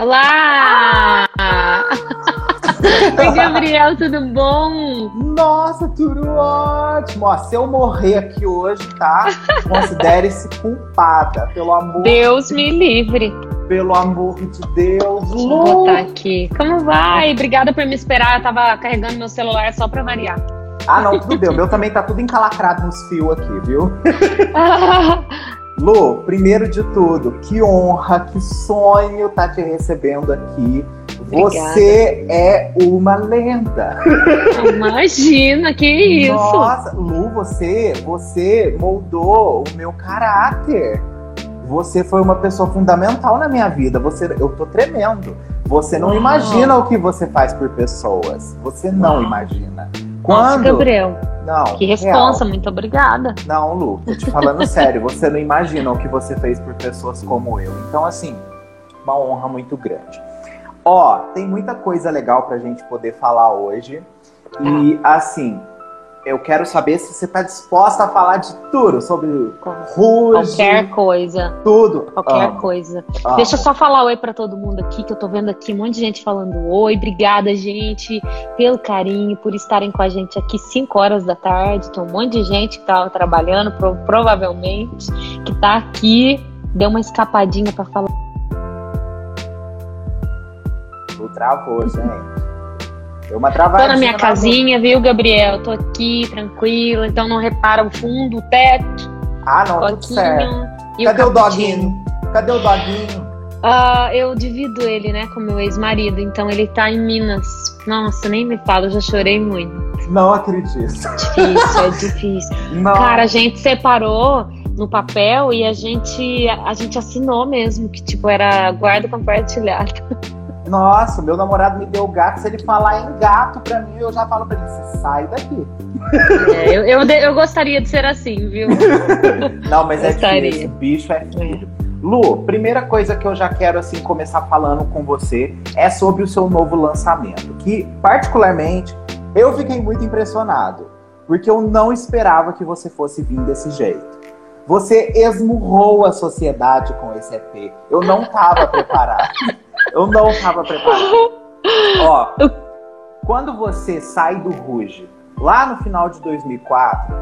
Olá! Oi, Gabriel, tudo bom? Nossa, tudo ótimo! Ó, se eu morrer aqui hoje, tá? Considere-se culpada, pelo amor Deus me livre. Pelo amor de Deus, Deixa eu botar aqui. Como vai? Obrigada por me esperar. Eu tava carregando meu celular só pra variar. Ah, não, tudo bem. O meu também tá tudo encalacrado nos fios aqui, viu? Lu, primeiro de tudo, que honra, que sonho tá te recebendo aqui. Obrigada. Você é uma lenda. Imagina, que isso. Nossa, Lu, você, você moldou o meu caráter. Você foi uma pessoa fundamental na minha vida. Você, eu tô tremendo. Você não Uau. imagina o que você faz por pessoas. Você não Uau. imagina. Nossa, Quando Gabriel, não, que real. responsa, muito obrigada. Não, Lu, tô te falando sério, você não imagina o que você fez por pessoas como eu. Então, assim, uma honra muito grande. Ó, tem muita coisa legal pra gente poder falar hoje. E, assim, eu quero saber se você tá disposta a falar de tudo sobre Ruge, Qualquer coisa, tudo. qualquer Amo, coisa. amo. Deixa eu só falar oi pra todo mundo aqui, que eu tô vendo aqui um monte de gente falando oi. Obrigada, gente, pelo carinho, por estarem com a gente aqui 5 horas da tarde. Tem um monte de gente que tava trabalhando, pro- provavelmente, que tá aqui. Deu uma escapadinha pra falar. Tu travou, gente. Deu uma Tô travadinha. na minha na casinha, viu, Gabriel? Tô aqui, tranquila, então não repara o fundo, o teto. Ah, não, tudo certo. Cadê o cappuccino. doguinho? Cadê o doguinho? Ah, eu divido ele, né, com meu ex-marido, então ele tá em Minas. Nossa, nem me fala, eu já chorei muito. Não acredito. Difícil, é difícil. Não. Cara, a gente separou no papel e a gente, a gente assinou mesmo, que tipo, era guarda compartilhada. Nossa, meu namorado me deu gato. Se ele falar em gato pra mim, eu já falo pra ele: você sai daqui. É, eu, eu, eu gostaria de ser assim, viu? Não, mas é Gostaria. difícil. Bicho é filho. Lu, primeira coisa que eu já quero assim começar falando com você é sobre o seu novo lançamento, que particularmente eu fiquei muito impressionado, porque eu não esperava que você fosse vir desse jeito. Você esmurrou a sociedade com esse EP. Eu não tava preparado. Eu não tava preparado. Ó, quando você sai do Ruge, lá no final de 2004,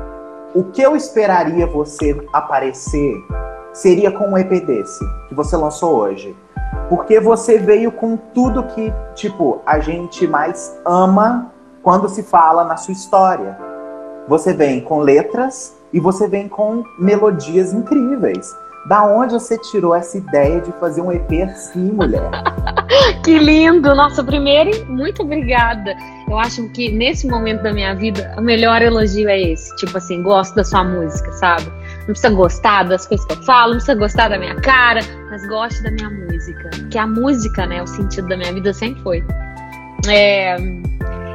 o que eu esperaria você aparecer seria com um EP desse, que você lançou hoje. Porque você veio com tudo que, tipo, a gente mais ama quando se fala na sua história. Você vem com letras e você vem com melodias incríveis. Da onde você tirou essa ideia de fazer um EP assim, mulher? Que lindo! Nossa, primeiro, muito obrigada. Eu acho que nesse momento da minha vida, o melhor elogio é esse. Tipo assim, gosto da sua música, sabe? Não precisa gostar das coisas que eu falo, não precisa gostar da minha cara, mas goste da minha música. Que a música, né, o sentido da minha vida sempre foi. É,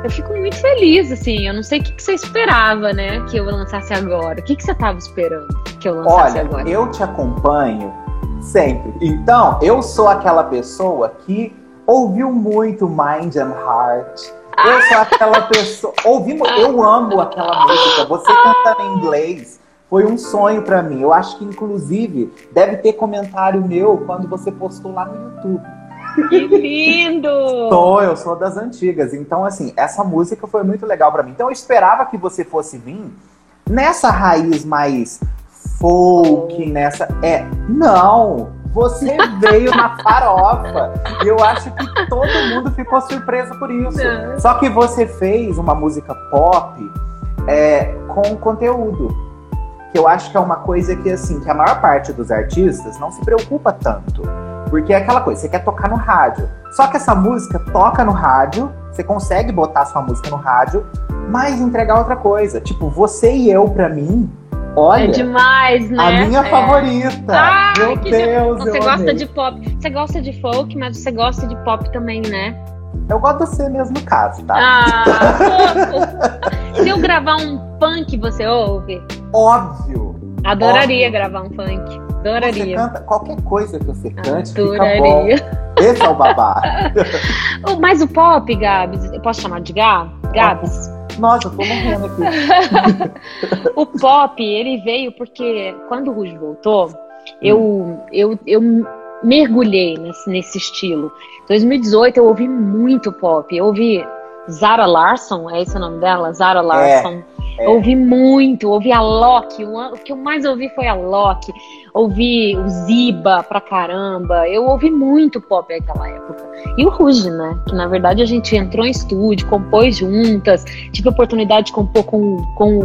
eu fico muito feliz, assim. Eu não sei o que, que você esperava, né, que eu lançasse agora. O que, que você estava esperando que eu lançasse Olha, agora? eu te acompanho sempre. Então, eu sou aquela pessoa que ouviu muito Mind and Heart. Eu sou aquela pessoa. Ouvi, eu amo aquela música. Você cantando em inglês foi um sonho pra mim. Eu acho que, inclusive, deve ter comentário meu quando você postou lá no YouTube. Que lindo! Sou, eu sou das antigas. Então, assim, essa música foi muito legal pra mim. Então, eu esperava que você fosse vir nessa raiz mais folk, nessa. É, não! Você veio na farofa. E eu acho que todo mundo ficou surpreso por isso. Não. Só que você fez uma música pop é, com conteúdo. Que eu acho que é uma coisa que, assim, que a maior parte dos artistas não se preocupa tanto. Porque é aquela coisa, você quer tocar no rádio. Só que essa música toca no rádio, você consegue botar sua música no rádio, mas entregar outra coisa. Tipo, você e eu, pra mim, olha, É demais, né? a minha É. favorita. Ai, Meu que Deus, Você gosta amei. de pop. Você gosta de folk, mas você gosta de pop também, né? Eu gosto de você mesmo no caso, tá? Ah. Se eu gravar um funk, você ouve? Óbvio. Adoraria gravar um funk. Você Adoraria. canta qualquer coisa que você cante, fica bom. Adoraria. Esse é o babá. Oh, Mas o pop, Gabs, eu posso chamar de Gab? Gabs? Nossa, eu tô morrendo aqui. O pop, ele veio porque quando o Ruge voltou, eu, eu, eu mergulhei nesse, nesse estilo. 2018 eu ouvi muito pop. Eu ouvi Zara Larson, é esse o nome dela? Zara Larson. É, é. Ouvi muito, ouvi a Loki. O que eu mais ouvi foi a Loki. Ouvi o Ziba pra caramba. Eu ouvi muito pop naquela época. E o Ruge, né? Que na verdade a gente entrou em estúdio, compôs juntas. Tive a oportunidade de compor com, com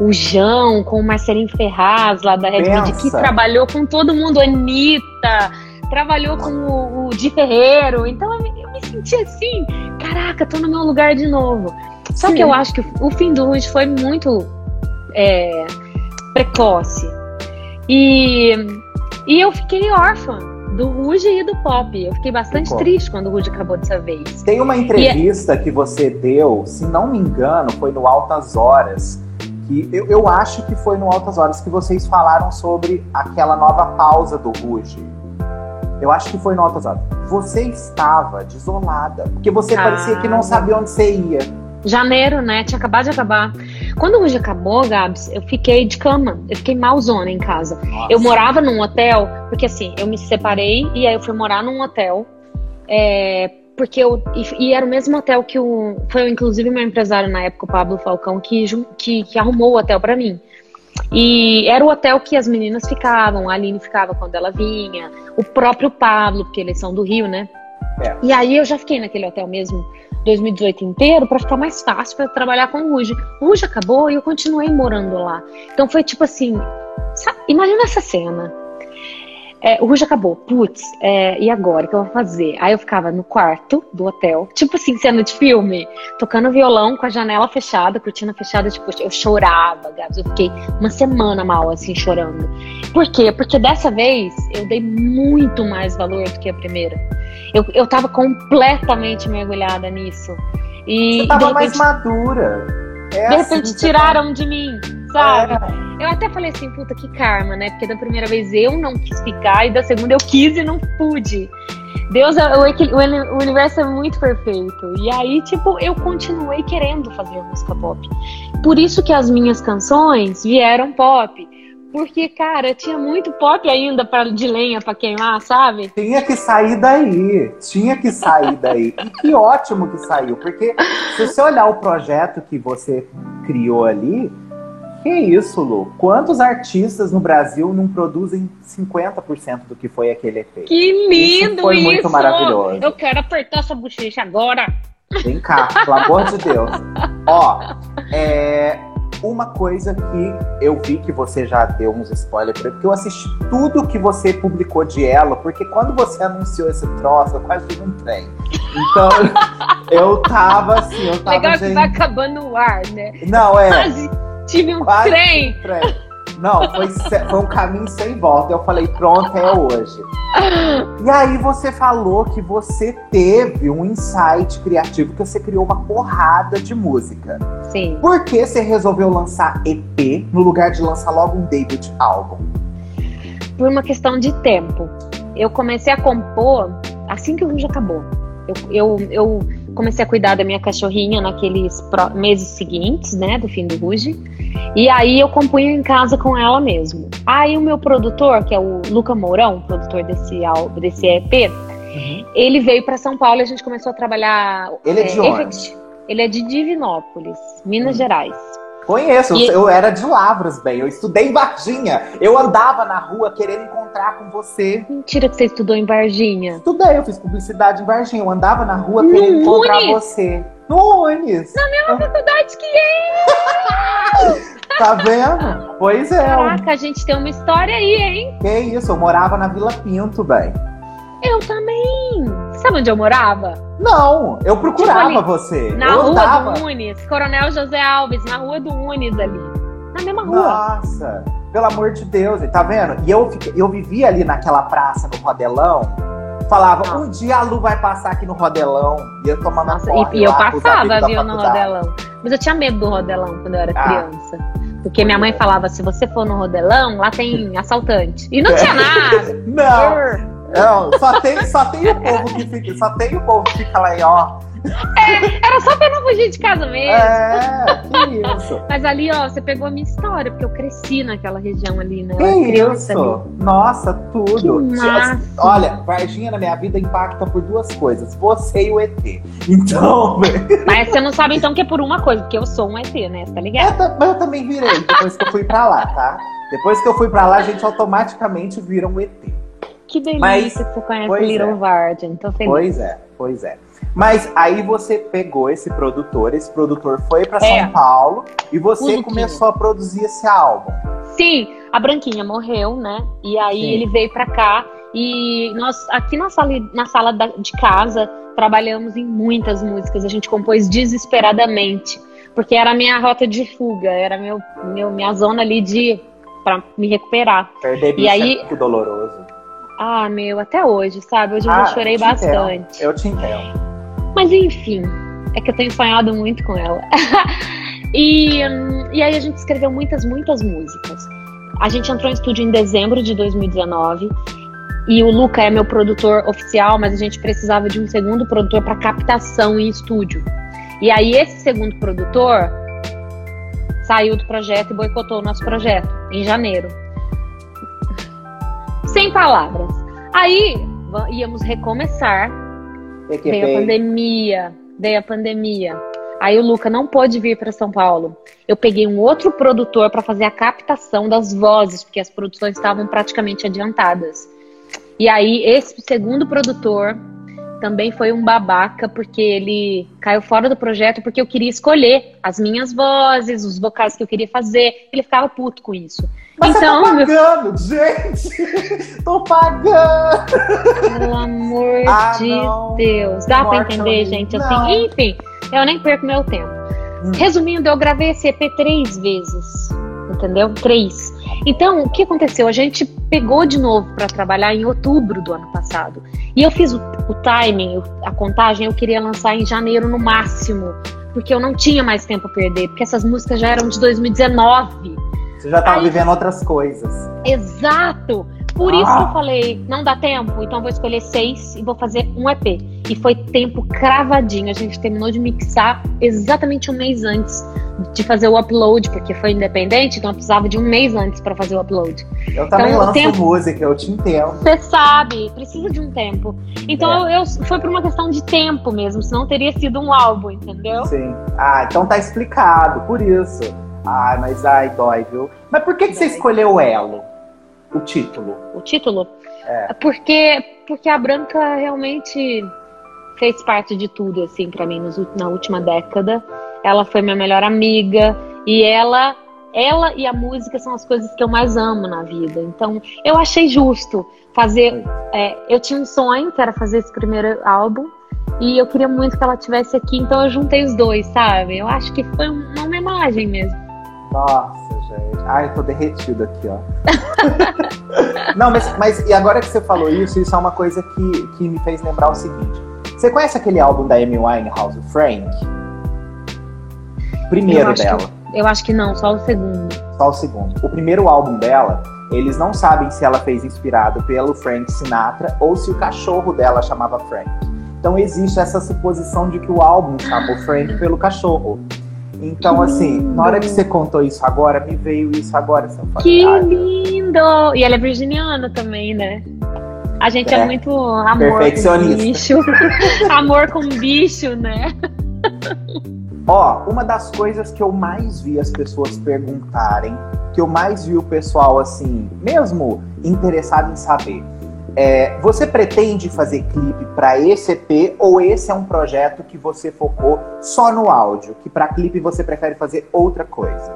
o João, com o Marcelinho Ferraz lá da Red Bull, que trabalhou com todo mundo, Anitta trabalhou com o, o Di Ferreiro. Então eu, eu, me senti assim, caraca, tô no meu lugar de novo. Só Sim. que eu acho que o, fim do Ruge foi muito é, precoce. E, e eu fiquei órfã do Ruge e do Pop. Eu fiquei bastante triste quando o Ruge acabou dessa vez. Tem uma entrevista que você deu, se não me engano, foi no Altas Horas. Que eu, eu acho que foi no Altas Horas que vocês falaram sobre aquela nova pausa do Ruge. Eu acho que foi nota usada. Você estava desolada, porque você ah, parecia que não sabia onde você ia. Janeiro, né? Tinha acabado de acabar. Quando o Ruge acabou, Gabs, eu fiquei de cama. Eu fiquei malzona em casa. Nossa. Eu morava num hotel, porque assim, eu me separei e aí eu fui morar num hotel. É, porque eu. E, e, era o mesmo hotel que o. Foi inclusive meu empresário na época, o Pablo Falcão, que, que, que arrumou o hotel para mim. E era o hotel que as meninas ficavam, a Aline ficava quando ela vinha, o próprio Pablo, porque eles são do Rio, né? É. E aí eu já fiquei naquele hotel mesmo 2018 inteiro para ficar mais fácil para trabalhar com o Ruge. O Ruge acabou e eu continuei morando lá. Então foi tipo assim, sabe, imagina essa cena. É, o Ruge acabou. Putz, é, e agora? O que eu vou fazer? Aí eu ficava no quarto do hotel, tipo assim, cena de filme, tocando violão com a janela fechada, cortina fechada, tipo, eu chorava, Gabs. Eu fiquei uma semana mal, assim, chorando. Por quê? Porque dessa vez eu dei muito mais valor do que a primeira. Eu, eu tava completamente mergulhada nisso. E, Você tava repente, mais madura. É de repente assim, tiraram tá... de mim sabe? É. Eu até falei assim, puta, que karma, né? Porque da primeira vez eu não quis ficar e da segunda eu quis e não pude. Deus, é, o, o universo é muito perfeito. E aí, tipo, eu continuei querendo fazer música pop. Por isso que as minhas canções vieram pop. Porque, cara, tinha muito pop ainda pra, de lenha para queimar, sabe? Tinha que sair daí. Tinha que sair daí. e que ótimo que saiu. Porque se você olhar o projeto que você criou ali, que isso, Lu? Quantos artistas no Brasil não produzem 50% do que foi aquele EP? Que lindo isso! Foi isso. muito maravilhoso. Eu quero apertar essa bochecha agora. Vem cá, pelo amor de Deus. Ó, é, uma coisa que eu vi que você já deu uns spoilers, porque eu assisti tudo que você publicou de ela, porque quando você anunciou esse troço, eu quase um trem. Então, eu tava assim, eu tava. Legal gente... que vai acabando o ar, né? Não, é. Tive um Quase trem. trem. Não, foi, foi um caminho sem volta. Eu falei, pronto, é hoje. E aí você falou que você teve um insight criativo, que você criou uma porrada de música. Sim. Por que você resolveu lançar EP no lugar de lançar logo um debut álbum? Por uma questão de tempo. Eu comecei a compor assim que o Rouge acabou. Eu, eu, eu comecei a cuidar da minha cachorrinha naqueles meses seguintes, né, do fim do Ruge. E aí eu compunha em casa com ela mesmo. Aí o meu produtor, que é o Luca Mourão, produtor desse, desse EP, uhum. ele veio para São Paulo e a gente começou a trabalhar. Ele é, é de onde? Ele é de Divinópolis, Minas uhum. Gerais. Conheço, e... eu era de Lavras, bem. Eu estudei em Varginha. Eu andava na rua querendo encontrar com você. Mentira que você estudou em Varginha. Estudei, eu fiz publicidade em Varginha. Eu andava na rua no querendo encontrar você. No Unis. Na mesma faculdade que eu! tá vendo? Pois é. Caraca, a gente tem uma história aí, hein? Que isso, eu morava na Vila Pinto, bem. Eu também. Sabe onde eu morava? Não, eu procurava tipo ali, você. Na eu rua andava. do Unis, Coronel José Alves, na rua do Unis ali. Na mesma rua. Nossa, pelo amor de Deus, tá vendo? E eu, eu vivia ali naquela praça no Rodelão. Falava, Nossa. um dia a Lu vai passar aqui no Rodelão. E eu tomava Nossa, E, e eu passava, viu, no Rodelão. Mas eu tinha medo do Rodelão quando eu era ah. criança. Porque minha mãe falava, se você for no Rodelão, lá tem assaltante. E não tinha nada. não, não, só tem, só tem o povo que fica, só tem o povo que fica lá, ó, É, era só pra não fugir de casa mesmo. É, que isso. Mas ali, ó, você pegou a minha história, porque eu cresci naquela região ali, né? Eu Que isso? ali. Nossa, tudo. Que. Olha, Varginha na minha vida impacta por duas coisas: você e o ET. Então, Mas você não sabe então que é por uma coisa, porque eu sou um ET, né? Você tá eu, ligado? ta- mas eu também virei depois que eu fui pra lá, tá? Depois que eu fui pra lá, a gente automaticamente vira um ET. Que delícia Mas- que você conhece Little é. Tô feliz. Pois é, pois é. Mas aí você pegou esse produtor, esse produtor foi pra São É. Paulo e você começou a produzir esse álbum. Sim, a Branquinha morreu, né? E aí Sim. ele veio pra cá e nós aqui na sala, na sala da- de casa trabalhamos em muitas músicas. A gente compôs desesperadamente, porque era a minha rota de fuga, era meu, meu minha zona ali de para me recuperar. Perder bicho E aí- é muito doloroso. Ah, meu, até hoje, sabe? Hoje eu Ah, já chorei eu te bastante. entendo, Eu te entendo. Mas enfim, é que eu tenho sonhado muito com ela. e, e aí a gente escreveu muitas, muitas músicas. A gente entrou em estúdio em dezembro de 2019. E o Luca é meu produtor oficial, mas a gente precisava de um segundo produtor para captação em estúdio. E aí esse segundo produtor saiu do projeto e boicotou o nosso projeto em janeiro. Sem palavras. Aí íamos recomeçar Veio a pandemia, veio a pandemia. Aí o Luca não pôde vir para São Paulo. Eu peguei um outro produtor para fazer a captação das vozes, porque as produções estavam praticamente adiantadas. E aí esse segundo produtor também foi um babaca, porque ele caiu fora do projeto porque eu queria escolher as minhas vozes, os vocais que eu queria fazer. Ele ficava puto com isso. Mas então, tá meu pagando, gente! Tô pagando! Pelo amor Ah, de não. Deus. Dá pra Morte entender, gente? Não. Assim, enfim, eu nem perco meu tempo. Hum. Resumindo, eu gravei esse EP três vezes. Entendeu? Três. Então, o que aconteceu? A gente pegou de novo pra trabalhar em outubro do ano passado. E eu fiz o, o timing, a contagem, eu queria lançar em janeiro no máximo. Porque eu não tinha mais tempo a perder. Porque essas músicas já eram de 2019. Você já tava Aí- vivendo outras coisas. Exato! Por Ah. isso que eu falei, não dá tempo, então vou escolher seis e vou fazer um EP. E foi tempo cravadinho. A gente terminou de mixar exatamente um mês antes de fazer o upload, porque foi independente, então eu precisava de um mês antes para fazer o upload. Eu também Então, lanço tempo- música, eu te entendo. Você sabe, precisa de um tempo. Então eu, foi por uma questão de tempo mesmo, senão teria sido um álbum, entendeu? Sim. Ah, então tá explicado, por isso. Ai, mas ai, dói, viu? Mas por que, que você escolheu Elo? O título? o título. É. Porque, porque a Branca realmente fez parte de tudo, assim, pra mim, nos na última década. Ela foi minha melhor amiga e ela, ela e a música são as coisas que eu mais amo na vida. Então, eu achei justo fazer. é, eu tinha um sonho que era fazer esse primeiro álbum. E eu queria muito que ela tivesse aqui, então eu juntei os dois, sabe? Eu acho que foi um- uma homenagem mesmo. Nossa, gente. Ai, eu tô derretido aqui, ó. Não, mas, mas e agora que você falou isso, isso é uma coisa que, que me fez lembrar o seguinte. Você conhece aquele álbum da Amy Winehouse, o Frank? Eu Primeiro acho dela. Eu acho que não, só o segundo. Só o segundo. O primeiro álbum dela, eles não sabem se ela fez inspirado pelo Frank Sinatra ou se o cachorro dela chamava Frank. Então existe essa suposição de que o álbum chamou Frank pelo cachorro. Então, assim, na hora que você contou isso agora, me veio isso agora. Assim, falei, Que "Ai, lindo! E ela é virginiana também, né? A gente é, É. muito amor com bicho. amor com bicho, né? Ó, uma das coisas que eu mais vi as pessoas perguntarem, que eu mais vi o pessoal, assim, mesmo interessado em saber, é, você pretende fazer clipe para esse EP ou esse é um projeto que você focou só no áudio, que para clipe você prefere fazer outra coisa?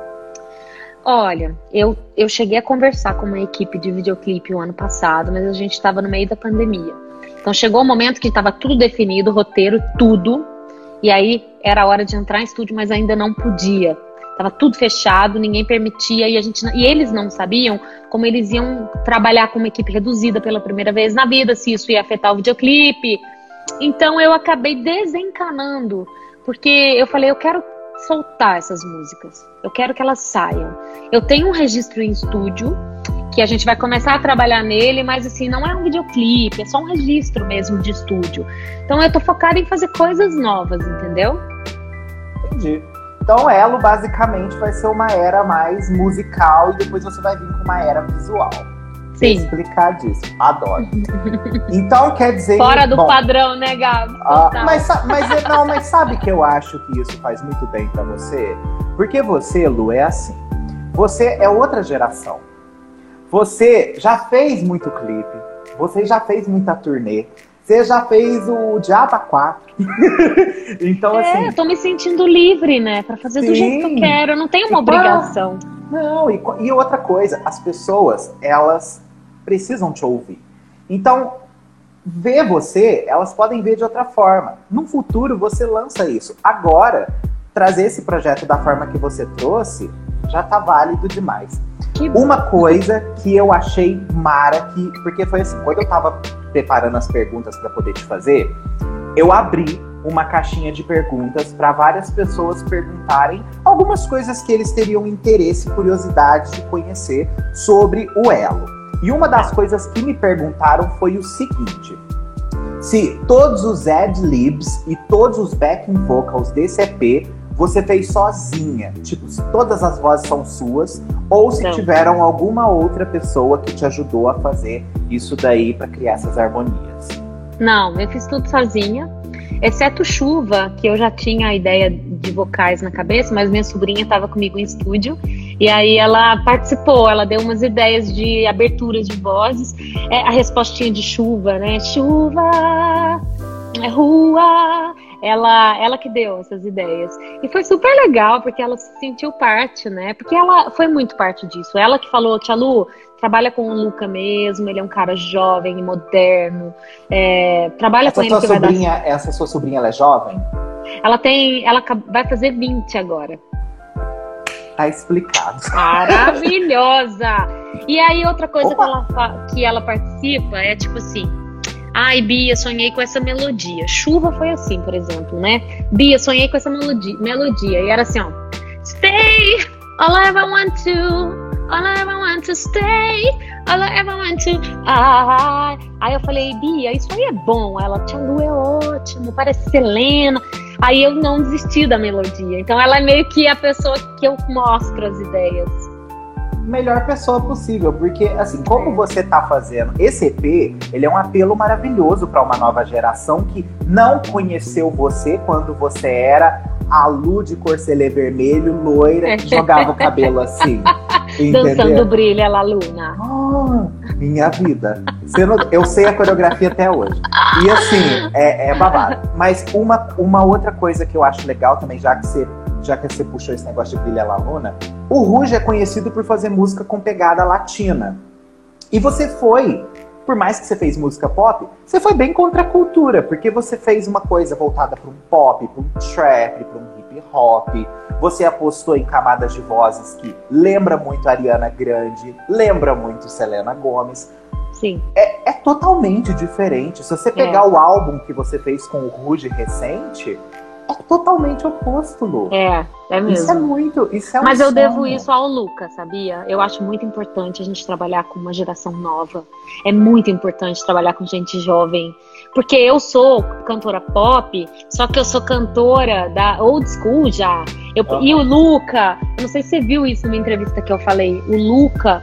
Olha, eu, eu cheguei a conversar com uma equipe de videoclipe o ano passado, mas a gente estava no meio da pandemia. Então chegou o momento que estava tudo definido, roteiro, tudo. E aí era a hora de entrar em estúdio, mas ainda não podia. Tava tudo fechado, ninguém permitia e a gente e eles não sabiam como eles iam trabalhar com uma equipe reduzida pela primeira vez na vida, se isso ia afetar o videoclipe. Então eu acabei desencanando, porque eu falei, eu quero soltar essas músicas. Eu quero que elas saiam. Eu tenho um registro em estúdio que a gente vai começar a trabalhar nele, mas assim, não é um videoclipe, é só um registro mesmo de estúdio. Então eu tô focada em fazer coisas novas, entendeu? Entendi. Então Elo basicamente vai ser uma era mais musical e depois você vai vir com uma era visual. Sim. Explicar disso. Adoro. Então quer dizer. Fora do bom, padrão, né, Gabo? Uh, mas, mas, não, mas sabe que eu acho que isso faz muito bem para você? Porque você, Lu, é assim. Você é outra geração. Você já fez muito clipe, você já fez muita turnê, você já fez o Diaba 4. então, é, assim. eu tô me sentindo livre, né? Pra fazer sim. do jeito que eu quero. Eu não tenho uma obrigação. Não, e, e outra coisa, as pessoas, elas precisam te ouvir. Então, ver você, elas podem ver de outra forma. No futuro, você lança isso. Agora, trazer esse projeto da forma que você trouxe já tá válido demais. Que Uma coisa que eu achei mara, que, porque foi assim, quando eu tava preparando as perguntas para poder te fazer, eu abri uma caixinha de perguntas para várias pessoas perguntarem algumas coisas que eles teriam interesse e curiosidade de conhecer sobre o Elo. E uma das coisas que me perguntaram foi o seguinte: se todos os ad-libs e todos os backing vocals desse EP você fez sozinha, tipo, se todas as vozes são suas, ou se Não. tiveram alguma outra pessoa que te ajudou a fazer isso daí para criar essas harmonias. Não, eu fiz tudo sozinha, exceto chuva, que eu já tinha a ideia de vocais na cabeça, mas minha sobrinha estava comigo em estúdio e aí ela participou, ela deu umas ideias de aberturas de vozes, é, a respostinha de chuva, né? Chuva, é rua, ela, ela que deu essas ideias. E foi super legal, porque ela se sentiu parte, né? Porque ela foi muito parte disso. Ela que falou, Tia Lu, trabalha com o Luca mesmo, ele é um cara jovem e moderno. É, trabalha essa com ele que sobrinha, vai dar... Essa sua sobrinha, ela é jovem? Ela tem. Ela vai fazer 20 agora. Tá explicado. Maravilhosa! E aí, outra coisa que ela, que ela participa é tipo assim Ai, Bia, sonhei com essa melodia. Chuva foi assim, por exemplo, né? Bia, sonhei com essa melodia. melodia. E era assim, ó. Stay, all I ever want to, all I ever want to stay, all I ever want to. Ah. Aí eu falei, Bia, isso aí é bom. Ela, Tia Lu é ótimo, parece Selena. Aí eu não desisti da melodia. Então ela é meio que a pessoa que eu mostro as ideias melhor pessoa possível, porque assim, como você tá fazendo esse EP, ele é um apelo maravilhoso para uma nova geração que não conheceu você quando você era a Lu de corcelê vermelho, loira, que jogava o cabelo assim. Dançando brilha lá, Luna. Oh, minha vida. Não, eu sei a coreografia até hoje. E assim, é, é babado. Mas uma, uma outra coisa que eu acho legal também, já que você já que você puxou esse negócio de Brilha La Luna, o Ruge é conhecido por fazer música com pegada latina. E você foi, por mais que você fez música pop, você foi bem contra a cultura, porque você fez uma coisa voltada para um pop, para um trap, para um hip hop. Você apostou em camadas de vozes que lembra muito Ariana Grande, lembra muito Selena Gomes. Sim. É, é totalmente diferente. Se você pegar é. o álbum que você fez com o Ruge recente, é totalmente oposto, Lu. É, é mesmo. Isso é muito. Isso é Mas um eu devo isso ao Luca, sabia? Eu acho muito importante a gente trabalhar com uma geração nova. É muito importante trabalhar com gente jovem. Porque eu sou cantora pop, só que eu sou cantora da old school já. Eu, uhum. E o Luca, não sei se você viu isso numa entrevista que eu falei. O Luca,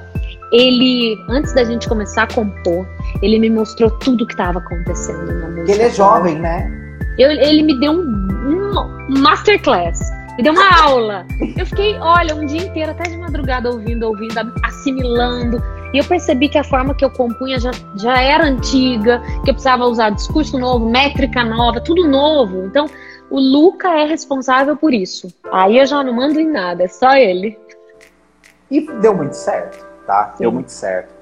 ele, antes da gente começar a compor, ele me mostrou tudo que estava acontecendo na música. Ele é jovem, né? Eu, ele me deu um, um masterclass. Me deu uma aula. Eu fiquei, olha, um dia inteiro, até de madrugada, ouvindo, ouvindo, assimilando. E eu percebi que a forma que eu compunha já, já era antiga, que eu precisava usar discurso novo, métrica nova, tudo novo. Então, o Luca é responsável por isso. Aí eu já não mando em nada, é só ele. E deu muito certo, tá? Sim. Deu muito certo.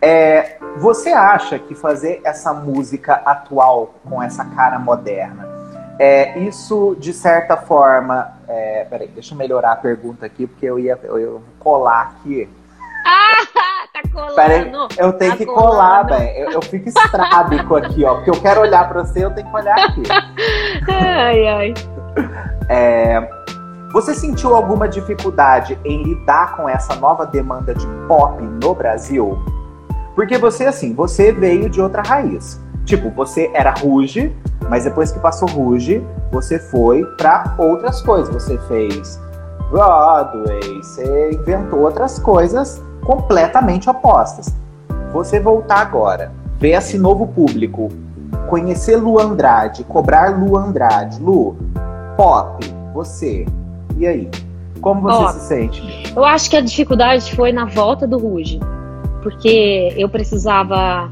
É, você acha que fazer essa música atual com essa cara moderna, é, isso de certa forma. É, peraí, deixa eu melhorar a pergunta aqui, porque eu ia, eu colar aqui. Ah, tá colando. Peraí, eu tenho tá que colando. colar, velho. Eu, eu, fico estrábico aqui, ó. Porque eu quero olhar pra você, eu tenho que olhar aqui. Ai, ai. É, Você sentiu alguma dificuldade em lidar com essa nova demanda de pop no Brasil? Porque você, assim, você veio de outra raiz. Tipo, você era Ruge, mas depois que passou Ruge, você foi para outras coisas. Você fez Broadway, você inventou outras coisas completamente opostas. Você voltar agora, ver esse novo público, conhecer Lu Andrade, cobrar Lu Andrade, Lu, pop, você, e aí? Como você Ó, se sente? Eu acho que a dificuldade foi na volta do Ruge, porque eu precisava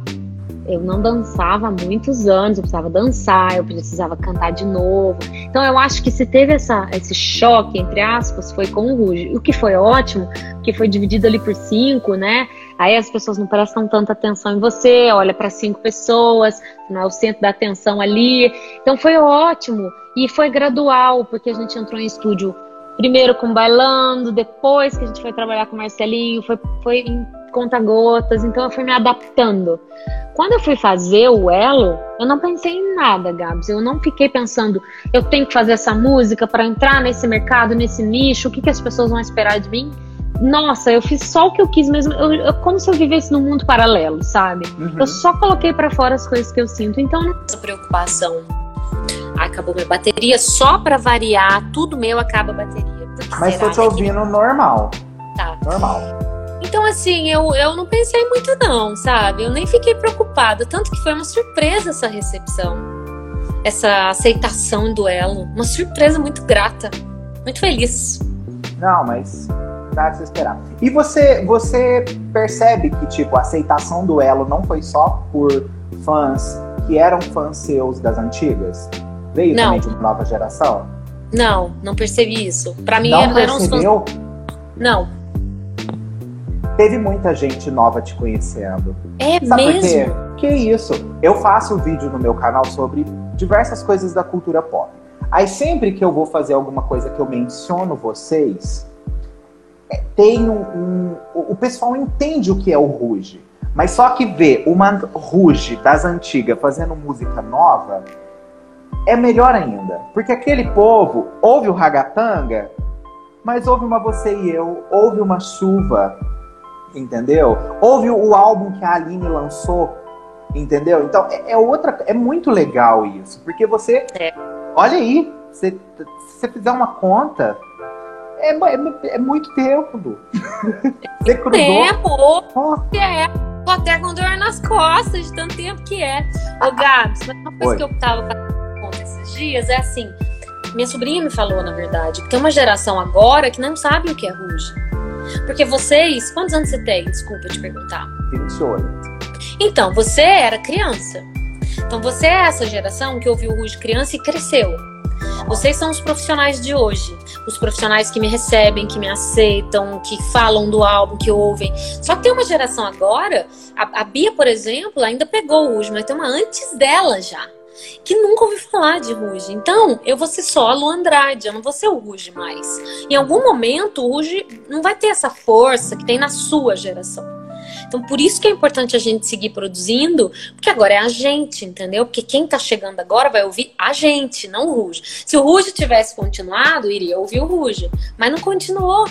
eu não dançava há muitos anos, eu precisava dançar, eu precisava cantar de novo. Então eu acho que se teve essa, esse choque, entre aspas, foi com o Ruge. O que foi ótimo, que foi dividido ali por cinco, né? Aí as pessoas não prestam tanta atenção em você, olha para cinco pessoas, não é o centro da atenção ali. Então foi ótimo e foi gradual, porque a gente entrou em estúdio primeiro com bailando, depois que a gente foi trabalhar com o Marcelinho, foi, foi em conta-gotas, então eu fui me adaptando. Quando eu fui fazer o Elo, eu não pensei em nada, Gabs. Eu não fiquei pensando, eu tenho que fazer essa música para entrar nesse mercado, nesse nicho, o que, que as pessoas vão esperar de mim? Nossa, eu fiz só o que eu quis mesmo, eu, eu como se eu vivesse num mundo paralelo, sabe? Uhum. Eu só coloquei para fora as coisas que eu sinto, então não essa preocupação. Acabou minha bateria, só para variar, tudo meu acaba a bateria. Mas tô te ouvindo normal. Tá. Normal. Então, assim, eu, eu não pensei muito, não, sabe? Eu nem fiquei preocupada. Tanto que foi uma surpresa essa recepção, essa aceitação do elo. Uma surpresa muito grata, muito feliz. Não, mas dá de se esperar. E você, você percebe que, tipo, a aceitação do elo não foi só por fãs que eram fãs seus das antigas? Veio não. também de uma nova geração? Não, não percebi isso. Para mim, não eram os fãs. Não, teve muita gente nova te conhecendo. É Sabe mesmo? Por quê? Que isso? Eu faço vídeo no meu canal sobre diversas coisas da cultura pop. Aí sempre que eu vou fazer alguma coisa que eu menciono vocês, é, tem um, um, o pessoal entende o que é o Ruge. Mas só que ver uma Ruge das antigas fazendo música nova é melhor ainda. Porque aquele povo ouve o ragatanga, mas ouve uma Você e Eu, ouve uma Chuva, entendeu? Houve o álbum que a Aline lançou, entendeu? Então é, é outra, é muito legal isso, porque você, é. olha aí, você, se você fizer uma conta, é, é, é muito tempo. você cruzou. Tempo, oh. é. Tô até com dor nas costas de tanto tempo que é. Ô, Gabs, mas uma coisa Oi. que eu tava conta esses dias é assim. Minha sobrinha me falou, na verdade, que tem uma geração agora que não sabe o que é Ruge. Porque vocês. Quantos anos você tem? Desculpa te perguntar. 28. Então, você era criança. Então, você é essa geração que ouviu o Ruge criança e cresceu. Vocês são os profissionais de hoje. Os profissionais que me recebem, que me aceitam, que falam do álbum, que ouvem. Só que tem uma geração agora, a, a Bia, por exemplo, ainda pegou o Ruge, mas tem uma antes dela já que nunca ouviu falar de Ruge. Então, eu vou ser só a Lu Andrade, eu não vou ser o Ruge mais. Em algum momento, o Ruge não vai ter essa força que tem na sua geração. Então, por isso que é importante a gente seguir produzindo, porque agora é a gente, entendeu? Porque quem tá chegando agora vai ouvir a gente, não o Ruge. Se o Ruge tivesse continuado, iria ouvir o Ruge, mas não continuou.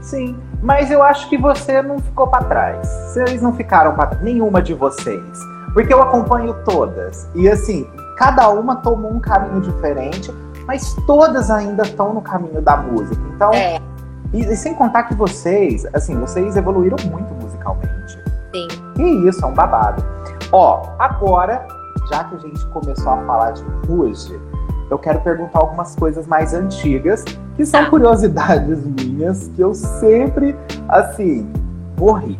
Sim, mas eu acho que você não ficou para trás. Vocês não ficaram para nenhuma de vocês. Porque eu acompanho todas. E assim, cada uma tomou um caminho diferente, mas todas ainda estão no caminho da música. Então, é. E, e, sem contar que vocês, assim, vocês evoluíram muito musicalmente. Sim. E isso é um babado. Ó, agora, já que a gente começou a falar de Ruge, eu quero perguntar algumas coisas mais antigas, que são tá. curiosidades minhas, que eu sempre, assim, morri.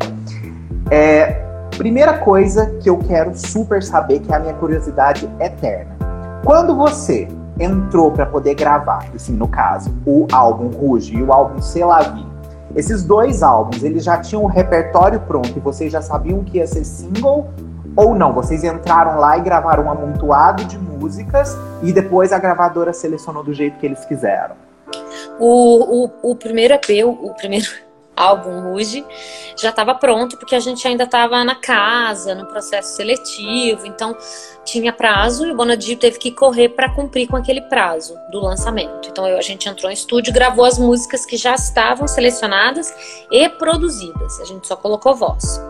É, Primeira coisa que eu quero super saber, que é a minha curiosidade eterna. Quando você entrou para poder gravar, assim, no caso, o álbum Ruge e o álbum Selavi, esses dois álbuns, eles já tinham o repertório pronto e vocês já sabiam que ia ser single ou não? Vocês entraram lá e gravaram um amontoado de músicas e depois a gravadora selecionou do jeito que eles quiseram? O, o, o primeiro EP, o, o primeiro álbum Ruge, já estava pronto, porque a gente ainda estava na casa, no processo seletivo, então tinha prazo e o Bonadio teve que correr para cumprir com aquele prazo do lançamento. Então a gente entrou em estúdio, gravou as músicas que já estavam selecionadas e produzidas, a gente só colocou voz.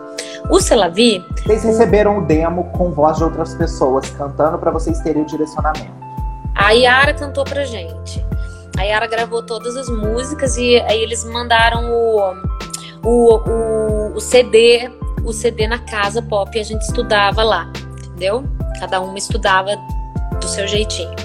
O Celavi. Vocês receberam o demo com voz de outras pessoas cantando para vocês terem o direcionamento. A Yara cantou pra gente. A Yara gravou todas as músicas e aí eles mandaram o, o, o, o CD, o CD na casa pop e a gente estudava lá, entendeu? Cada uma estudava do seu jeitinho.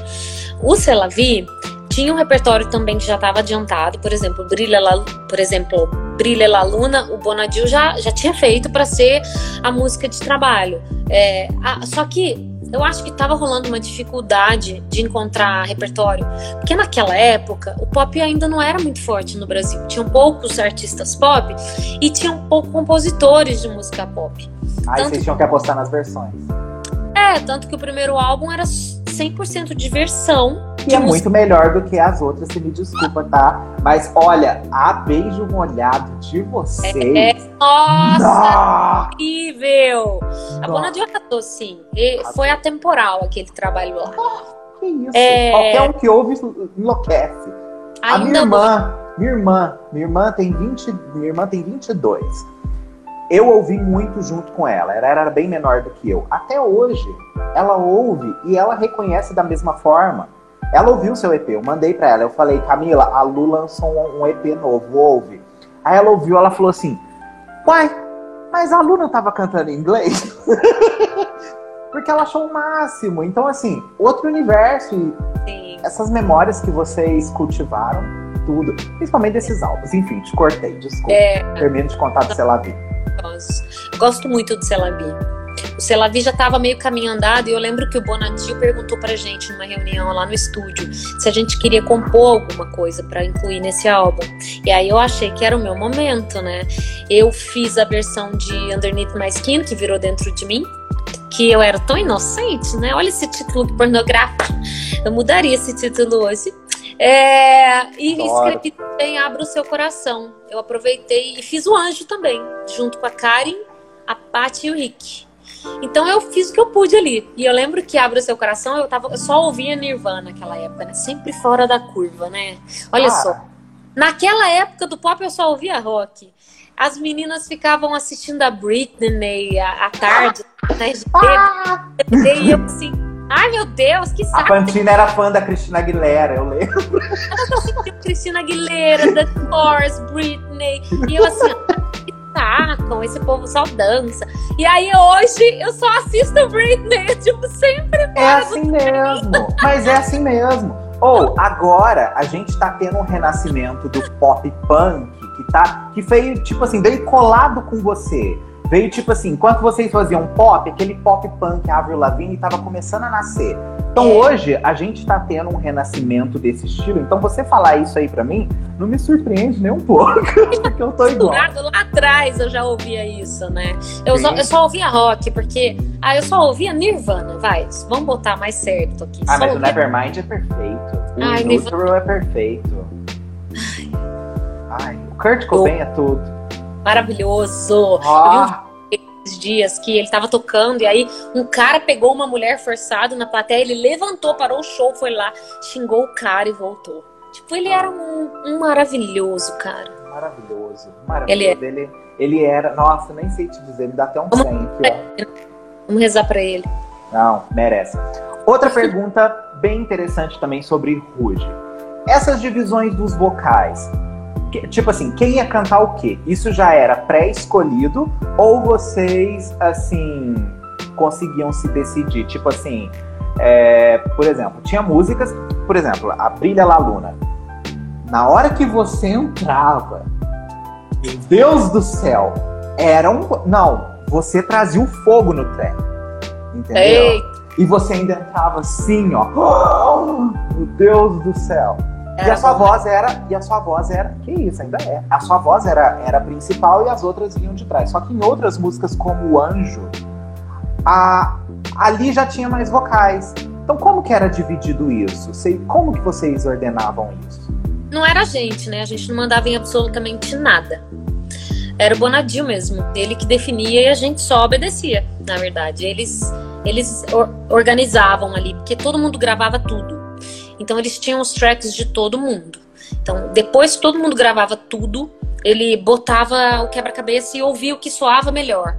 O Celavi tinha um repertório também que já estava adiantado, por exemplo, Brilha La, por exemplo, Brilha La Luna, o Bonadil já, já tinha feito para ser a música de trabalho. É, a, só que eu acho que estava rolando uma dificuldade de encontrar repertório, porque naquela época o pop ainda não era muito forte no Brasil. Tinham poucos artistas pop e tinham poucos compositores de música pop. Aí tanto... vocês tinham que apostar nas versões. É, tanto que o primeiro álbum era 100% de versão. E é muito melhor do que as outras, se me desculpa, tá? Mas olha, a beijo molhado de vocês. É, nossa, incrível! A Bonadio cantou sim. E foi atemporal aquele trabalho lá. Oh, que isso? É... Qualquer um que ouve enlouquece. Ainda a minha irmã, minha irmã, minha irmã tem 20, minha irmã tem 22 eu ouvi muito junto com ela. Ela era bem menor do que eu. Até hoje, ela ouve e ela reconhece da mesma forma. Ela ouviu o seu EP, eu mandei para ela. Eu falei, Camila, a Lu lançou um EP novo, ouve. Aí ela ouviu, ela falou assim: Uai, mas a Lu não tava cantando em inglês? Porque ela achou o máximo. Então, assim, outro universo. E essas memórias que vocês cultivaram, tudo. Principalmente desses álbuns. Enfim, te cortei, desculpa. É... Termino de contar do Selavi. Gosto muito do Celavi. O Celavi já estava meio caminho andado e eu lembro que o Bonadio perguntou pra gente numa reunião lá no estúdio se a gente queria compor alguma coisa para incluir nesse álbum. E aí eu achei que era o meu momento, né? Eu fiz a versão de Underneath My Skin, que virou dentro de mim, que eu era tão inocente, né? Olha esse título pornográfico. Eu mudaria esse título hoje. É, e Adoro. escrevi também Abra o Seu Coração. Eu aproveitei e fiz o Anjo também, junto com a Karen, a Paty e o Rick. Então eu fiz o que eu pude ali. E eu lembro que Abra o Seu Coração, eu, tava, eu só ouvia Nirvana naquela época, né? Sempre fora da curva, né? Olha ah. só. Naquela época do pop eu só ouvia rock. As meninas ficavam assistindo a Britney à, à tarde, né? Ah. E eu assim, Ai, meu Deus, que saco. A Pantina era fã da Cristina Aguilera, eu lembro. Cristina Aguilera, The Doors, Britney. E eu assim, saco, esse povo só dança. E aí hoje eu só assisto Britney, tipo, sempre É assim mesmo, mas é assim mesmo. Ou, oh, agora a gente tá tendo um renascimento do pop punk que tá. que veio, tipo assim, veio colado com você. Veio tipo assim, enquanto vocês faziam pop, aquele pop punk Avril Lavigne estava começando a nascer. Então é. hoje a gente está tendo um renascimento desse estilo. Então você falar isso aí para mim não me surpreende nem um pouco, porque eu tô igual. Lá, atrás eu já ouvia isso, né? Eu só, eu só, ouvia rock, porque ah, eu só ouvia Nirvana, vai. Vamos botar mais certo aqui. Ah, só mas ouvia... o Nevermind é perfeito. O Ai, Neutral é perfeito. Ai. Ai, o Kurt Cobain é tudo maravilhoso. Ah. Eu vi um dias que ele tava tocando e aí um cara pegou uma mulher forçado na plateia, ele levantou, parou o show, foi lá, xingou o cara e voltou. Tipo, ele era um, um maravilhoso, cara. Maravilhoso, maravilhoso. Ele, é... ele, ele era, nossa, nem sei te dizer, me dá até um Vamos, 100 aqui, ó. Vamos rezar pra ele. Não, merece. Outra pergunta bem interessante também sobre Ruge. Essas divisões dos vocais, tipo assim, quem ia cantar o quê? Isso já era pré-escolhido ou vocês, assim, conseguiam se decidir? Tipo assim, é, por exemplo, tinha músicas, por exemplo, a Brilha La Luna. Na hora que você entrava, meu Deus do céu, era um. Não, você trazia o fogo no trem. Entendeu? Ei. E você ainda entrava assim, ó. Oh, meu Deus do céu. E a sua voz era, e a sua voz era, que isso, ainda é. A sua voz era, era principal e as outras vinham de trás. Só que em outras músicas, como o Anjo, a, ali já tinha mais vocais. Então como que era dividido isso? Como que vocês ordenavam isso? Não era a gente, né? A gente não mandava em absolutamente nada. Era o Bonadil mesmo. Ele que definia e a gente só obedecia, na verdade. Eles, eles organizavam ali, porque todo mundo gravava tudo. Então eles tinham os tracks de todo mundo. Então, depois que todo mundo gravava tudo, ele botava o quebra-cabeça e ouvia o que soava melhor.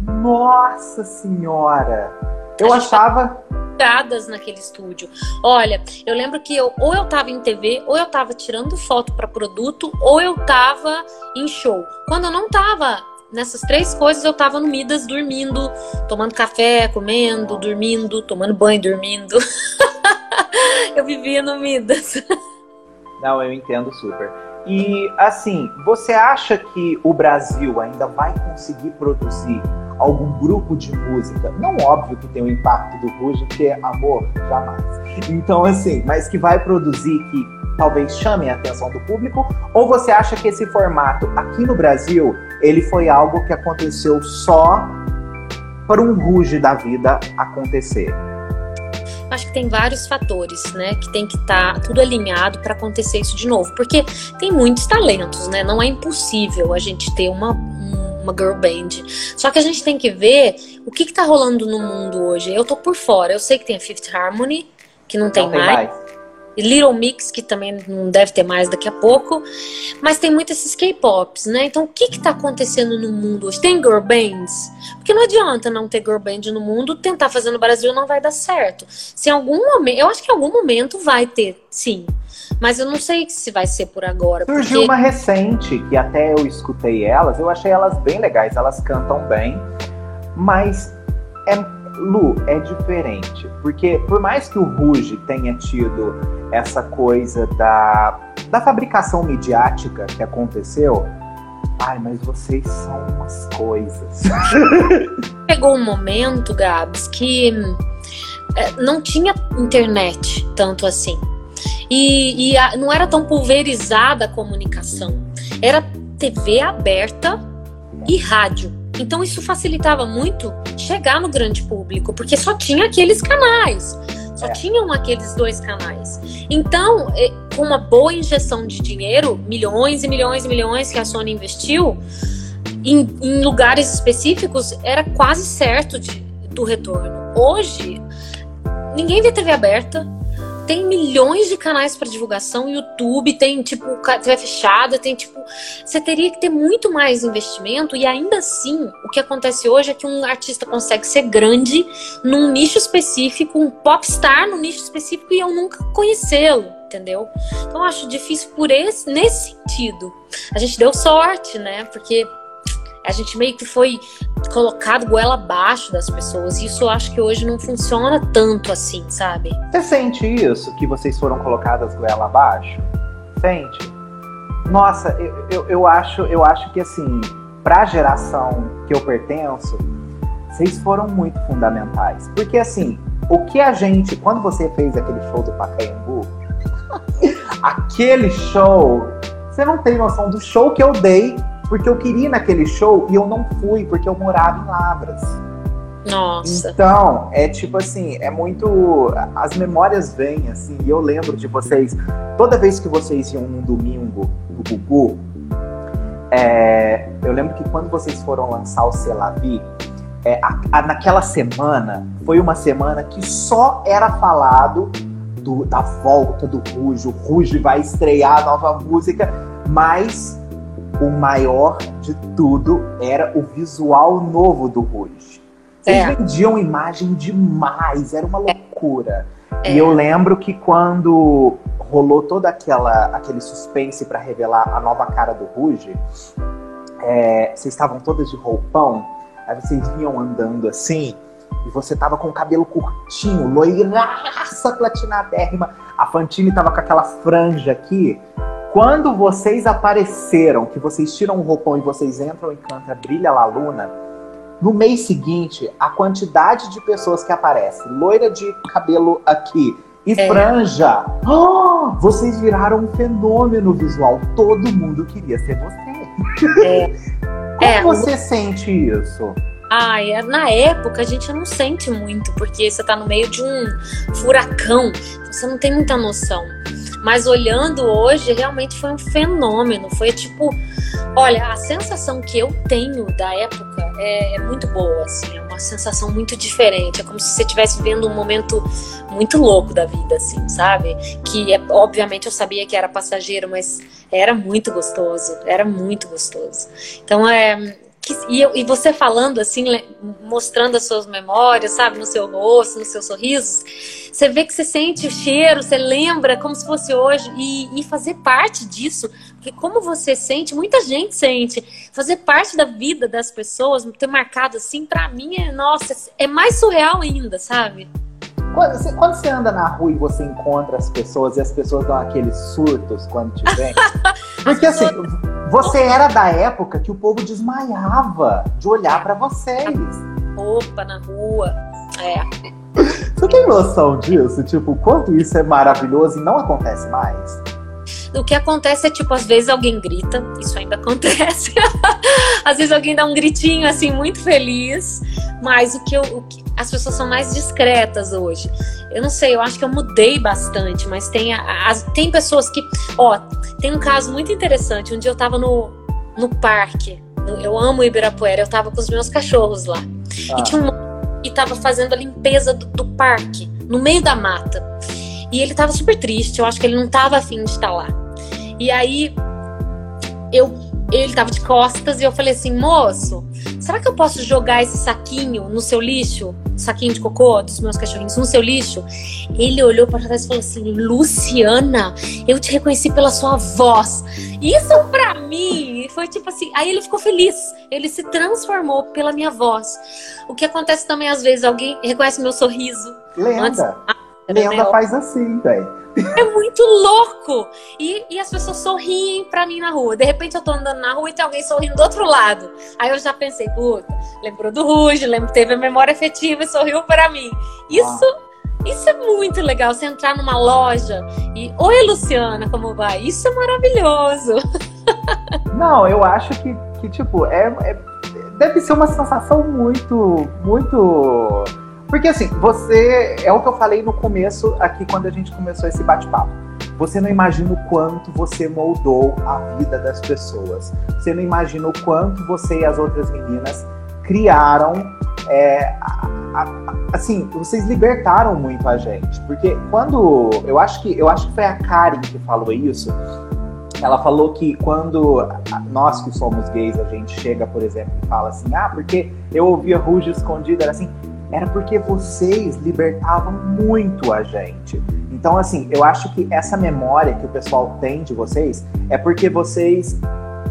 Nossa senhora! Eu achava naquele estúdio. Olha, eu lembro que eu, ou eu tava em TV, ou eu tava tirando foto para produto, ou eu tava em show. Quando eu não tava nessas três coisas, eu tava no Midas dormindo, tomando café, comendo, dormindo, tomando banho, dormindo. eu vivia no Midas. Não, eu entendo super. E assim, você acha que o Brasil ainda vai conseguir produzir algum grupo de música? Não óbvio que tem o impacto do Ruge, que é amor, jamais. Então, assim, mas que vai produzir que talvez chame a atenção do público? Ou você acha que esse formato aqui no Brasil, ele foi algo que aconteceu só para um Ruge da vida acontecer? Acho que tem vários fatores, né, que tem que estar tá tudo alinhado para acontecer isso de novo, porque tem muitos talentos, né? Não é impossível a gente ter uma uma girl band. Só que a gente tem que ver o que, que tá rolando no mundo hoje. Eu tô por fora. Eu sei que tem a Fifth Harmony, que não tem, não tem mais. mais. Little Mix, que também não deve ter mais daqui a pouco. Mas tem muito esses K-pops, né? Então, o que que tá acontecendo no mundo hoje? Tem girl bands? Porque não adianta não ter girl band no mundo, tentar fazer no Brasil não vai dar certo. Se em algum momento, eu acho que em algum momento vai ter, sim. Mas eu não sei se vai ser por agora. Surgiu porque... uma recente, que até eu escutei elas, eu achei elas bem legais, elas cantam bem, mas é Lu, é diferente, porque por mais que o Ruge tenha tido essa coisa da, da fabricação midiática que aconteceu, ai, mas vocês são umas coisas. Pegou um momento, Gabs, que é, não tinha internet tanto assim. E, e a, não era tão pulverizada a comunicação. Era TV aberta e rádio. Então isso facilitava muito chegar no grande público, porque só tinha aqueles canais. Só é. tinham aqueles dois canais. Então, com uma boa injeção de dinheiro, milhões e milhões e milhões que a Sony investiu, em, em lugares específicos, era quase certo de, do retorno. Hoje, ninguém vê TV aberta, tem milhões de canais para divulgação, YouTube tem tipo TV fechada, tem tipo, você teria que ter muito mais investimento e ainda assim, o que acontece hoje é que um artista consegue ser grande num nicho específico, um popstar num nicho específico e eu nunca conhecê-lo, entendeu? Então acho difícil por esse nesse sentido. A gente deu sorte, né? Porque a gente meio que foi colocado goela abaixo das pessoas. E isso eu acho que hoje não funciona tanto assim, sabe? Você sente isso, que vocês foram colocadas goela abaixo? Sente? Nossa, eu, eu, eu acho, eu acho que assim, para a geração que eu pertenço, vocês foram muito fundamentais. Porque assim, o que a gente, quando você fez aquele show do Pacaembu, aquele show, você não tem noção do show que eu dei porque eu queria ir naquele show e eu não fui, porque eu morava em Lavras. Nossa. Então, é tipo assim, é muito. As memórias vêm, assim, e eu lembro de vocês. Toda vez que vocês iam num domingo no Gugu, é, eu lembro que quando vocês foram lançar o Selavi, é, a, a, naquela semana, foi uma semana que só era falado do, da volta do Ruge. O Ruge vai estrear a nova música, mas o maior de tudo era o visual novo do Ruge. Eles é. vendiam imagem demais, era uma loucura. É. E eu lembro que quando rolou todo aquela, aquele suspense para revelar a nova cara do Ruge, é, vocês estavam todas de roupão, aí vocês vinham andando assim, e você tava com o cabelo curtinho, loiraça, platinadérrima. A Fantine tava com aquela franja aqui. Quando vocês apareceram, que vocês tiram o roupão e vocês entram e cantam Brilha La Luna, no mês seguinte, a quantidade de pessoas que aparece, loira de cabelo aqui e é. franja, oh, vocês viraram um fenômeno visual. Todo mundo queria ser você. É. Como é. você sente isso? Ai, é, na época a gente não sente muito, porque você tá no meio de um furacão, você não tem muita noção. Mas olhando hoje, realmente foi um fenômeno. Foi tipo, Olha, a sensação que eu tenho da época é, é, muito boa, assim, é uma sensação muito diferente. É como se você estivesse vendo um momento muito louco da vida, assim, sabe? Que é, obviamente eu sabia que era passageiro, mas era muito gostoso, era muito gostoso. Então é que, e, e, você falando assim, mostrando as suas memórias, sabe, no seu rosto, nos seus sorrisos, você vê que você sente o cheiro, você lembra como se fosse hoje e, e fazer parte disso, porque como você sente, muita gente sente, fazer parte da vida das pessoas, ter marcado assim, para mim é, nossa, é mais surreal ainda, sabe? Quando você, quando você, anda na rua e você encontra as pessoas e as pessoas dão aqueles surtos quando te vêm. Porque assim, você era da época que o povo desmaiava de olhar para vocês. Opa, na rua. É. Você tem noção disso? Tipo, quanto isso é maravilhoso e não acontece mais? O que acontece é, tipo, às vezes alguém grita, isso ainda acontece. às vezes alguém dá um gritinho, assim, muito feliz. Mas o que, eu, o que as pessoas são mais discretas hoje. Eu não sei, eu acho que eu mudei bastante, mas tem, as, tem pessoas que. Ó, tem um caso muito interessante. Um dia eu tava no, no parque. No, eu amo Ibirapuera, eu tava com os meus cachorros lá. Ah. E tinha um e tava fazendo a limpeza do, do parque, no meio da mata. E ele tava super triste, eu acho que ele não tava afim de estar lá. E aí eu ele tava de costas e eu falei assim, moço, será que eu posso jogar esse saquinho no seu lixo? Saquinho de cocô dos meus cachorrinhos no seu lixo? Ele olhou para trás e falou assim, Luciana, eu te reconheci pela sua voz. Isso para mim foi tipo assim, aí ele ficou feliz, ele se transformou pela minha voz. O que acontece também às vezes, alguém reconhece meu sorriso. Lenda. Antes... Lenda faz assim, velho. É muito louco! E, e as pessoas sorriem pra mim na rua. De repente eu tô andando na rua e tem alguém sorrindo do outro lado. Aí eu já pensei, puta, lembrou do Ruge, lembro, teve a memória afetiva e sorriu para mim. Isso. Ah. Isso é muito legal, você entrar numa loja e. Oi, Luciana, como vai? Isso é maravilhoso. Não, eu acho que, que tipo, é, é deve ser uma sensação muito, muito porque assim, você. É o que eu falei no começo, aqui quando a gente começou esse bate-papo. Você não imagina o quanto você moldou a vida das pessoas. Você não imagina o quanto você e as outras meninas criaram. É, a, a, assim, vocês libertaram muito a gente. Porque quando. Eu acho que, eu acho que foi a Karen que falou isso. Ela falou que quando nós que somos gays, a gente chega, por exemplo, e fala assim: ah, porque eu ouvia Ruge escondido, era assim era porque vocês libertavam muito a gente. Então, assim, eu acho que essa memória que o pessoal tem de vocês é porque vocês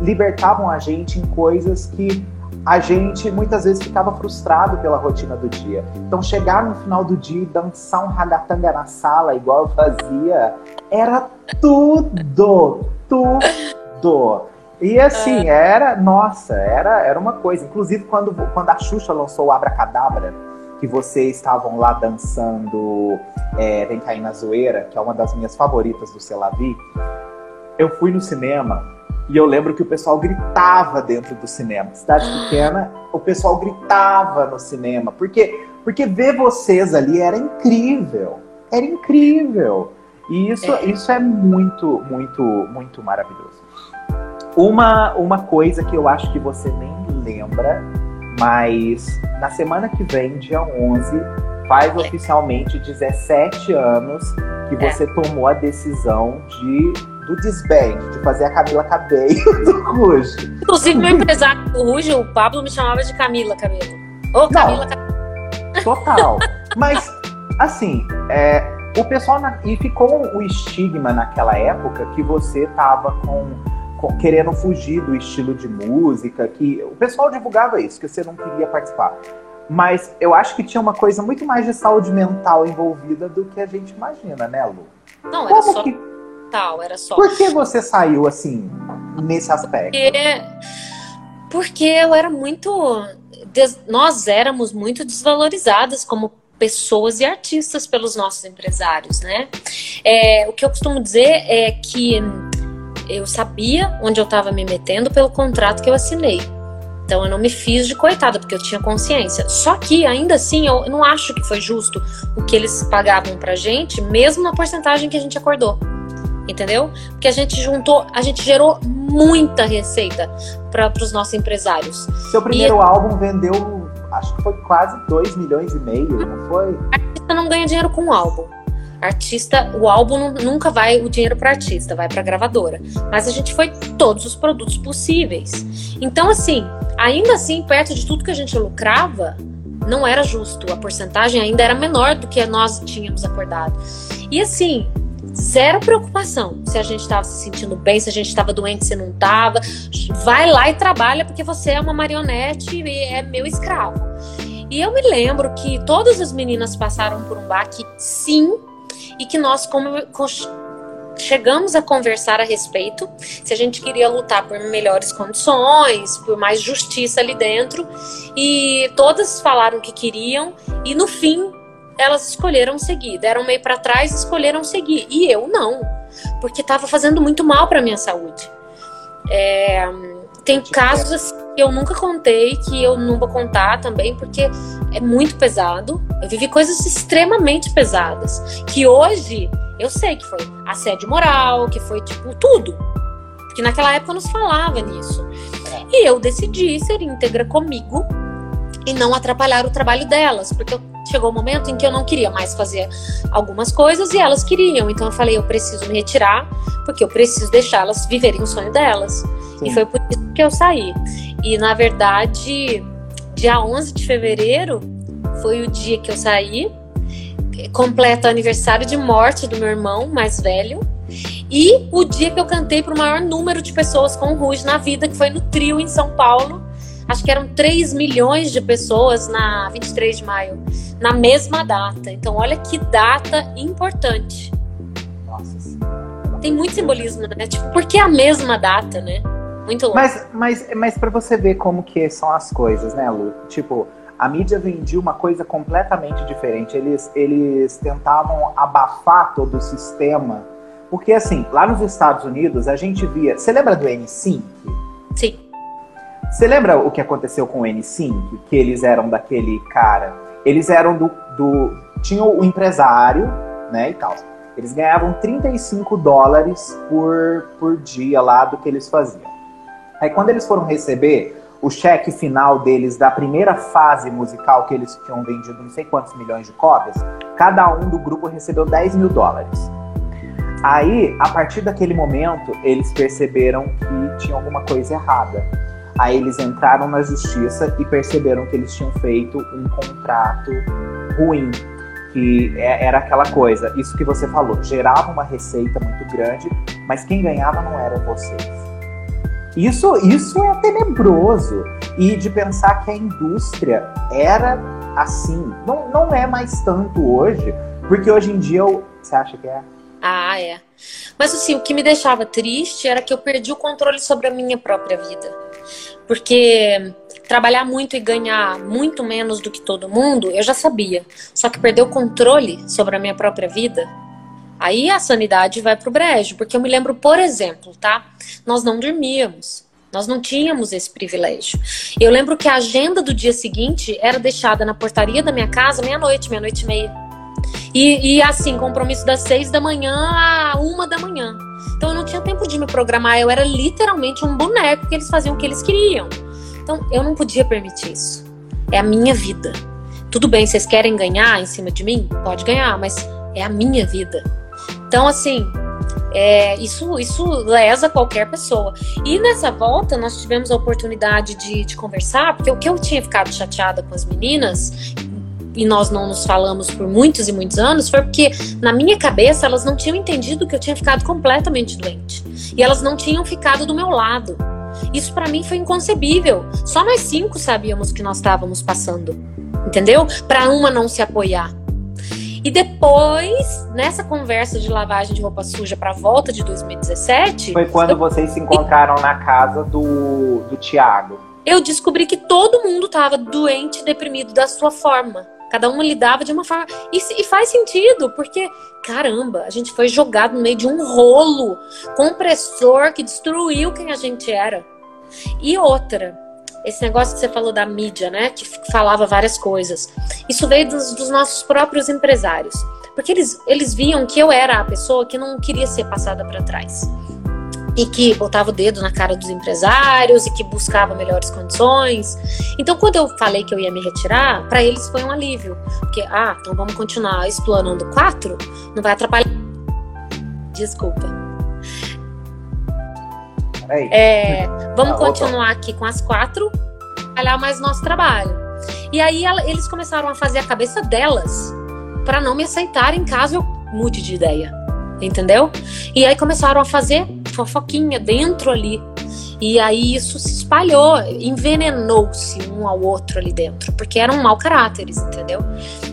libertavam a gente em coisas que a gente muitas vezes ficava frustrado pela rotina do dia. Então, chegar no final do dia e dançar um ragatanga na sala, igual eu fazia, era tudo, tudo. E assim, é. era, nossa, era, era uma coisa. Inclusive, quando, quando a Xuxa lançou o Abracadabra, que vocês estavam lá dançando é, Vem Cair na Zoeira, que é uma das minhas favoritas do Selavi, eu fui no cinema e eu lembro que o pessoal gritava dentro do cinema. Cidade pequena, o pessoal gritava no cinema. Porque, porque ver vocês ali era incrível. Era incrível. E isso é, isso é muito, muito, muito maravilhoso. Uma, uma coisa que eu acho que você nem lembra mas na semana que vem, dia 11, faz oficialmente 17 anos que é. você tomou a decisão de do desband, de fazer a Camila Cabello do Ruge. Inclusive, meu empresário do Ruge, o Pablo, me chamava de Camila Cabelo. Ô, Camila Cabelo. Total. Mas, assim, é, o pessoal. Na, e ficou o estigma naquela época que você tava com querendo fugir do estilo de música, que o pessoal divulgava isso, que você não queria participar. Mas eu acho que tinha uma coisa muito mais de saúde mental envolvida do que a gente imagina, né, Lu? Não, Como era só que... tal, era só. Por que você saiu assim, nesse aspecto? Porque, porque eu era muito. Nós éramos muito desvalorizadas como pessoas e artistas pelos nossos empresários, né? É, o que eu costumo dizer é que eu sabia onde eu estava me metendo pelo contrato que eu assinei. Então eu não me fiz de coitada, porque eu tinha consciência. Só que, ainda assim, eu não acho que foi justo o que eles pagavam pra gente, mesmo na porcentagem que a gente acordou. Entendeu? Porque a gente juntou, a gente gerou muita receita para os nossos empresários. Seu primeiro e... álbum vendeu, acho que foi quase 2 milhões e meio, não foi? Artista não ganha dinheiro com o álbum. Artista, o álbum nunca vai o dinheiro para artista, vai para gravadora. Mas a gente foi todos os produtos possíveis. Então assim, ainda assim, perto de tudo que a gente lucrava, não era justo. A porcentagem ainda era menor do que nós tínhamos acordado. E assim, zero preocupação se a gente estava se sentindo bem, se a gente estava doente, se não estava. Vai lá e trabalha porque você é uma marionete e é meu escravo. E eu me lembro que todas as meninas passaram por um baque, sim, e que nós como, chegamos a conversar a respeito se a gente queria lutar por melhores condições, por mais justiça ali dentro, e todas falaram que queriam, e no fim elas escolheram seguir, deram meio para trás, escolheram seguir, e eu não, porque estava fazendo muito mal para minha saúde. É, tem casos assim, que eu nunca contei, que eu não vou contar também, porque é muito pesado. Eu vivi coisas extremamente pesadas, que hoje eu sei que foi assédio moral, que foi tipo tudo. Porque naquela época não se falava nisso. E eu decidi ser íntegra comigo e não atrapalhar o trabalho delas, porque chegou o um momento em que eu não queria mais fazer algumas coisas e elas queriam. Então eu falei, eu preciso me retirar, porque eu preciso deixá-las viverem o sonho delas. Sim. E foi por isso que eu saí. E na verdade, dia 11 de fevereiro foi o dia que eu saí. Completa aniversário de morte do meu irmão mais velho. E o dia que eu cantei para o maior número de pessoas com o Ruge na vida, que foi no trio em São Paulo. Acho que eram 3 milhões de pessoas na 23 de maio, na mesma data. Então, olha que data importante. Nossa Tem muito simbolismo, né? Tipo, por que a mesma data, né? Muito louco. Mas, mas, mas para você ver como que são as coisas, né, Lu? Tipo, a mídia vendia uma coisa completamente diferente. Eles, eles tentavam abafar todo o sistema. Porque, assim, lá nos Estados Unidos, a gente via. Você lembra do N5? Sim. Você lembra o que aconteceu com o N5? Que eles eram daquele cara. Eles eram do. do tinham o empresário, né, e tal. Eles ganhavam 35 dólares por, por dia lá do que eles faziam. Aí quando eles foram receber o cheque final deles da primeira fase musical que eles tinham vendido não sei quantos milhões de cópias, cada um do grupo recebeu 10 mil dólares. Aí, a partir daquele momento, eles perceberam que tinha alguma coisa errada. Aí eles entraram na justiça e perceberam que eles tinham feito um contrato ruim. Que é, era aquela coisa, isso que você falou, gerava uma receita muito grande, mas quem ganhava não eram vocês isso, isso é tenebroso. E de pensar que a indústria era assim. Não, não é mais tanto hoje, porque hoje em dia eu, você acha que é? Ah, é. Mas assim, o que me deixava triste era que eu perdi o controle sobre a minha própria vida. Porque trabalhar muito e ganhar muito menos do que todo mundo, eu já sabia. Só que perder o controle sobre a minha própria vida, Aí a sanidade vai pro brejo, porque eu me lembro, por exemplo, tá? Nós não dormíamos. Nós não tínhamos esse privilégio. Eu lembro que a agenda do dia seguinte era deixada na portaria da minha casa meia-noite, meia-noite e meia. E, e assim, compromisso das seis da manhã a uma da manhã. Então eu não tinha tempo de me programar, eu era literalmente um boneco que eles faziam o que eles queriam. Então eu não podia permitir isso. É a minha vida. Tudo bem, vocês querem ganhar em cima de mim? Pode ganhar, mas é a minha vida. Então, assim, é, isso, isso lesa qualquer pessoa. E nessa volta, nós tivemos a oportunidade de, de conversar, porque o que eu tinha ficado chateada com as meninas, e nós não nos falamos por muitos e muitos anos, foi porque na minha cabeça elas não tinham entendido que eu tinha ficado completamente doente. E elas não tinham ficado do meu lado. Isso para mim foi inconcebível. Só nós cinco sabíamos que nós estávamos passando. Entendeu? Para uma não se apoiar. E depois, nessa conversa de lavagem de roupa suja para volta de 2017. Foi quando eu... vocês se encontraram na casa do, do Tiago. Eu descobri que todo mundo estava doente, deprimido da sua forma. Cada um lidava de uma forma. E, e, faz sentido, porque, caramba, a gente foi jogado no meio de um rolo compressor que destruiu quem a gente era. E outra, esse negócio que você falou da mídia, né? Que falava várias coisas. Isso veio dos, dos nossos próprios empresários. Porque eles, eles viam que eu era a pessoa que não queria ser passada para trás. e que botava o dedo na cara dos empresários e que buscava melhores condições. Então, quando eu falei que eu ia me retirar, para eles foi um alívio, porque ah, então vamos continuar explorando quatro, não vai atrapalhar. Desculpa. É, vamos ah, continuar aqui com as quatro, trabalhar mais nosso trabalho. E aí ela, eles começaram a fazer a cabeça delas para não me aceitarem caso eu mude de ideia, entendeu? E aí começaram a fazer fofoquinha dentro ali. E aí isso se espalhou, envenenou-se um ao outro ali dentro, porque eram mau caráteres, entendeu?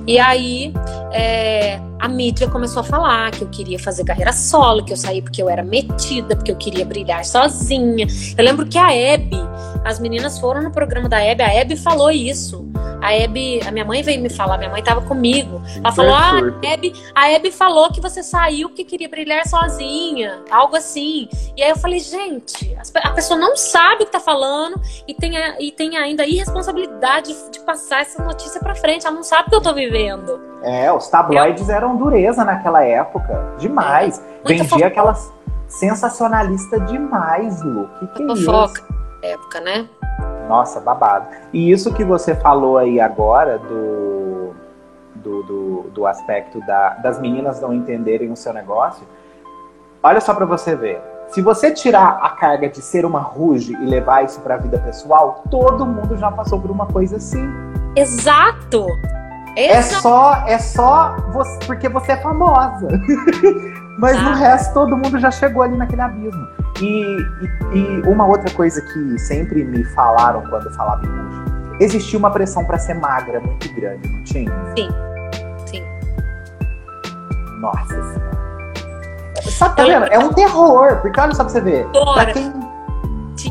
E aí é, a mídia começou a falar que eu queria fazer carreira solo, que eu saí porque eu era metida, porque eu queria brilhar sozinha. Eu lembro que a Hebe, as meninas foram no programa da Hebe, a Hebe falou isso. A Hebe, a minha mãe veio me falar, minha mãe estava comigo. Ela falou: ah, a Hebe, a Hebe falou que você saiu porque queria brilhar sozinha, algo assim. E aí eu falei, gente, a pessoa não sabe o que tá falando e tem, a, e tem ainda a irresponsabilidade de, de passar essa notícia para frente. Ela não sabe o que eu tô vivendo. É, os tabloides eu... eram dureza naquela época. Demais. É, Vendia fofoca. aquelas sensacionalista demais, Lu. Que que é fofoca. isso? Época, né? Nossa, babado. E isso que você falou aí agora do, do, do, do aspecto da, das meninas não entenderem o seu negócio, olha só para você ver. Se você tirar a carga de ser uma ruge e levar isso para a vida pessoal, todo mundo já passou por uma coisa assim. Exato. É só, é só você, porque você é famosa. Mas ah. no resto todo mundo já chegou ali naquele abismo. E, e, e, uma outra coisa que sempre me falaram quando falava em Ruge, existia uma pressão para ser magra muito grande, não tinha? Sim, sim. Nossa senhora. Sabe, tá vendo? É um terror, porque olha só pra você ver. Pra quem...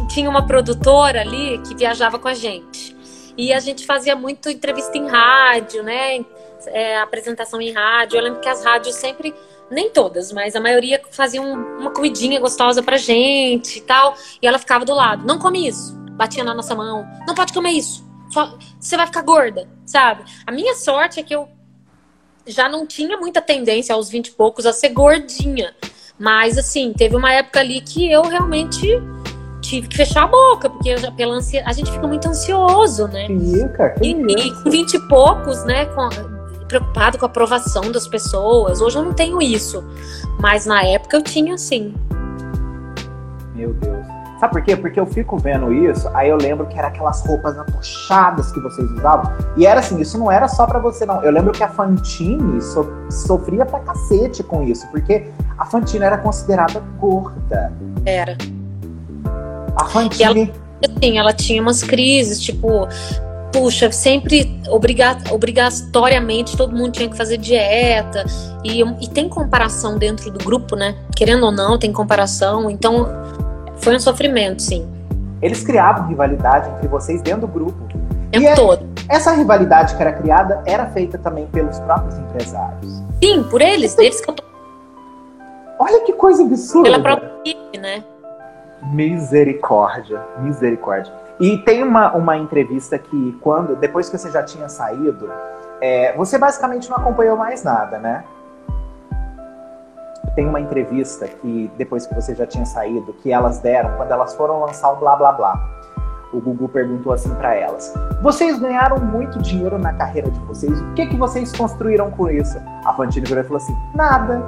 Tinha uma produtora ali que viajava com a gente. E a gente fazia muito entrevista em rádio, né? É, apresentação em rádio. Eu lembro que as rádios sempre nem todas, mas a maioria faziam uma comidinha gostosa pra gente e tal. E ela ficava do lado. Não come isso. Batia na nossa mão. Não pode comer isso. Só, você vai ficar gorda, sabe? A minha sorte é que eu já não tinha muita tendência aos 20 e poucos a ser gordinha. Mas, assim, teve uma época ali que eu realmente tive que fechar a boca, porque já, pela ansia... a gente fica muito ansioso, né? Fica, e, e com 20 e poucos, né? Com, preocupado com a aprovação das pessoas. Hoje eu não tenho isso. Mas na época eu tinha sim. Meu Deus. Sabe por quê? Porque eu fico vendo isso, aí eu lembro que era aquelas roupas atochadas que vocês usavam. E era assim, isso não era só para você, não. Eu lembro que a Fantine so, sofria pra cacete com isso, porque a Fantine era considerada gorda. Era. A Fantine. Ela, assim, ela tinha umas crises, tipo, puxa, sempre obriga obrigatoriamente todo mundo tinha que fazer dieta. E, e tem comparação dentro do grupo, né? Querendo ou não, tem comparação. Então, foi um sofrimento, sim. Eles criavam rivalidade entre vocês dentro do grupo. Tempo é, todo. Essa rivalidade que era criada era feita também pelos próprios empresários. Sim, por eles, deles que eu tô. Olha que coisa absurda. Pela própria equipe, né? Misericórdia, misericórdia. E tem uma, uma entrevista que, quando depois que você já tinha saído, é, você basicamente não acompanhou mais nada, né? Tem uma entrevista que, depois que você já tinha saído, que elas deram quando elas foram lançar o Blá Blá Blá. O Gugu perguntou assim para elas: Vocês ganharam muito dinheiro na carreira de vocês, o que, que vocês construíram com isso? A Fantine virou e falou assim: Nada.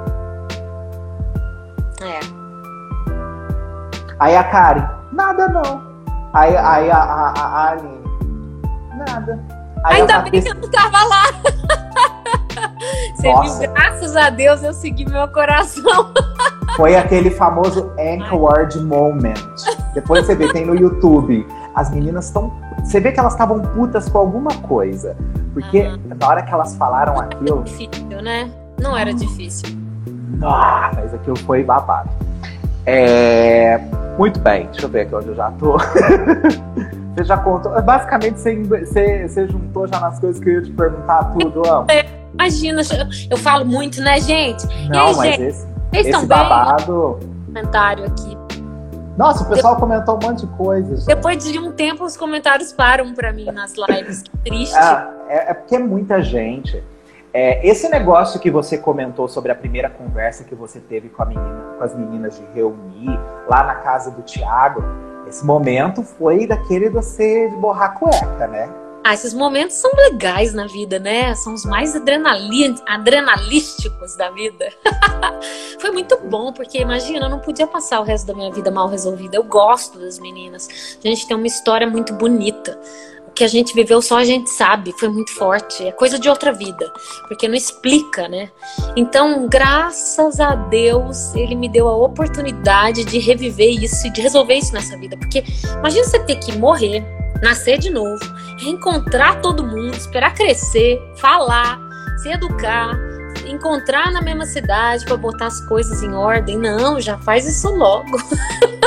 É. Aí a Karen: Nada não. Aí, aí a, a, a Aline, nada. Aí Ainda bem que eu não tava lá. Você Nossa. viu, graças a Deus eu segui meu coração. Foi aquele famoso Anchorward Moment. Depois você vê, tem no YouTube. As meninas estão. Você vê que elas estavam putas com alguma coisa. Porque uhum. na hora que elas falaram aquilo. Difícil, né? Não era difícil. Ah, mas aquilo foi babado. É... Muito bem, deixa eu ver aqui onde eu já tô. você já contou. Basicamente, você, você, você, juntou já nas coisas que eu ia te perguntar tudo, amo. Imagina, eu falo muito, né, gente? Não, aí, mas gente? esse, Vocês esse babado. Comentário aqui. Nossa, o pessoal comentou um monte de coisas. Depois de um tempo, os comentários param para mim nas lives. Que triste. É, é, é porque é muita gente. É, esse negócio que você comentou sobre a primeira conversa que você teve com, a menina, com as meninas de reunir lá na casa do Tiago, esse momento foi daquele de você de borrar cueca, né? Ah, esses momentos são legais na vida, né? São os mais adrenalísticos da vida. Foi muito bom, porque imagina, eu não podia passar o resto da minha vida mal resolvida. Eu gosto das meninas. A gente tem uma história muito bonita. O que a gente viveu só a gente sabe, foi muito forte. É coisa de outra vida, porque não explica, né? Então, graças a Deus, ele me deu a oportunidade de reviver isso e de resolver isso nessa vida. Porque imagina você ter que morrer nascer de novo, reencontrar todo mundo, esperar crescer, falar, se educar, encontrar na mesma cidade para botar as coisas em ordem. Não, já faz isso logo.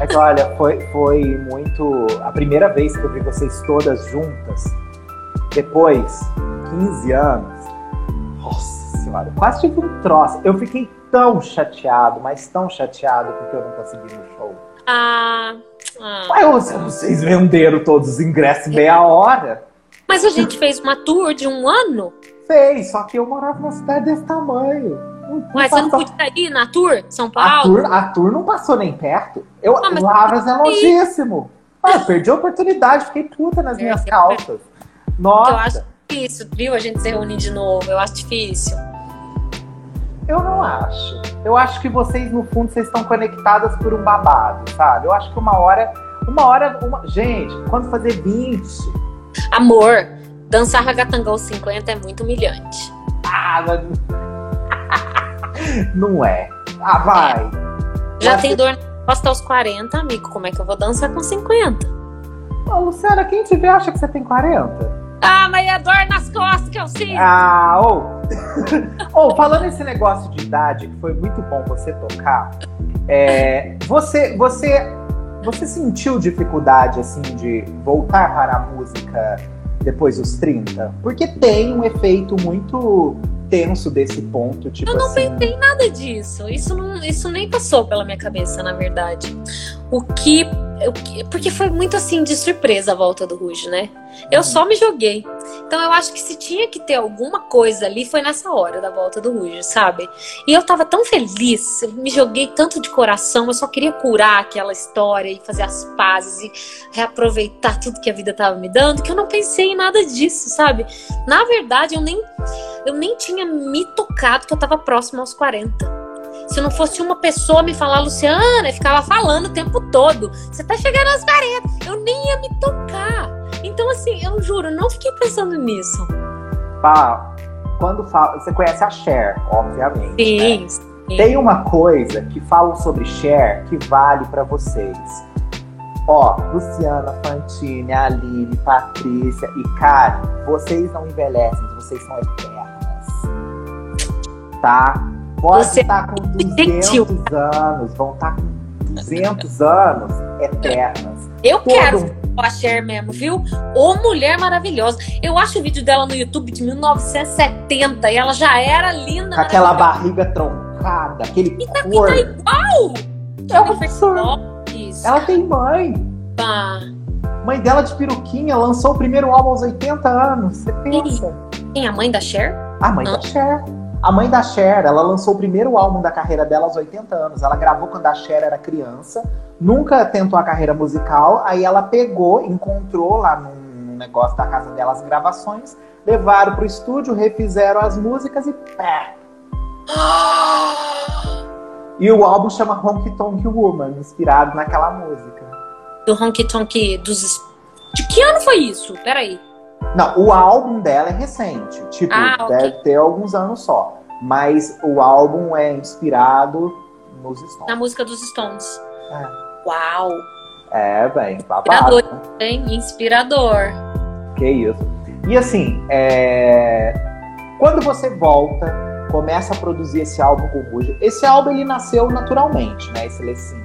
É que, olha, foi, foi muito. A primeira vez que eu vi vocês todas juntas, depois, 15 anos, nossa senhora, quase tive um troço. Eu fiquei tão chateado, mas tão chateado porque eu não consegui no show. Ah. Ah. Mas vocês venderam todos os ingressos meia hora. Mas a gente fez uma tour de um ano? Fez, só que eu morava numa cidade desse tamanho. Mas você não podia ir na tour, São Paulo? A tour, a tour não passou nem perto. Eu, ah, Lavras é longíssimo. Ah, eu perdi a oportunidade, fiquei puta nas minhas calças. Nossa. Eu acho difícil, viu, a gente se reunir de novo. Eu acho difícil. Eu não acho. Eu acho que vocês, no fundo, vocês estão conectadas por um babado, sabe? Eu acho que uma hora. Uma hora. Uma... Gente, quando fazer 20. Amor, dançar ragatangão 50 é muito humilhante. Ah, mas... não é. Ah, vai. É. Já tem dor posta aos 40, amigo. Como é que eu vou dançar com 50? Ô, Luciana, quem te vê acha que você tem 40? Ah, mas é dor nas costas que eu sinto. Ah, ou. Oh. oh, falando esse negócio de idade, que foi muito bom você tocar, é, você, você, você sentiu dificuldade, assim, de voltar para a música depois dos 30? Porque tem um efeito muito tenso desse ponto, tipo Eu não assim... pensei nada disso. Isso, não, isso nem passou pela minha cabeça, na verdade. O que porque foi muito assim de surpresa a volta do Ruge, né? Eu uhum. só me joguei. Então eu acho que se tinha que ter alguma coisa ali foi nessa hora da volta do Ruge, sabe? E eu tava tão feliz, eu me joguei tanto de coração, eu só queria curar aquela história e fazer as pazes e reaproveitar tudo que a vida tava me dando, que eu não pensei em nada disso, sabe? Na verdade, eu nem eu nem tinha me tocado que eu tava próximo aos 40. Se não fosse uma pessoa me falar, Luciana, eu ficava falando o tempo todo. Você tá chegando às 40. Eu nem ia me tocar. Então, assim, eu juro, não fiquei pensando nisso. Pá, quando fala. Você conhece a Cher, obviamente. Sim, né? sim. Tem uma coisa que falam sobre Cher que vale para vocês. Ó, Luciana Fantini, Aline, Patrícia e Karen, vocês não envelhecem, vocês são eternas. Tá? Pode Você estar com 200 anos, vão estar com 200 anos eternas. Eu Todo... quero a Cher mesmo, viu? Ô mulher maravilhosa. Eu acho o vídeo dela no YouTube de 1970 e ela já era linda. Com aquela barriga troncada, aquele e tá, cor. E tá igual! Ela, ela tem mãe. Tá. Mãe dela de peruquinha lançou o primeiro álbum aos 80 anos. Você pensa? Quem? A mãe da Cher? A mãe da Cher. A mãe da Cher, ela lançou o primeiro álbum da carreira dela aos 80 anos. Ela gravou quando a Cher era criança, nunca tentou a carreira musical. Aí ela pegou, encontrou lá num negócio da casa dela as gravações, levaram pro estúdio, refizeram as músicas e pé. E o álbum chama Honky Tonk Woman, inspirado naquela música. Do Honky Tonk dos. De que ano foi isso? Peraí. Não, o álbum dela é recente. Tipo, ah, okay. deve ter alguns anos só. Mas o álbum é inspirado nos Stones. Na música dos Stones. É. Uau! É, bem, babado. Inspirador, hein? Inspirador. Que isso. E assim, é... quando você volta, começa a produzir esse álbum com o Ruge, esse álbum ele nasceu naturalmente, né? Esse Lecinho.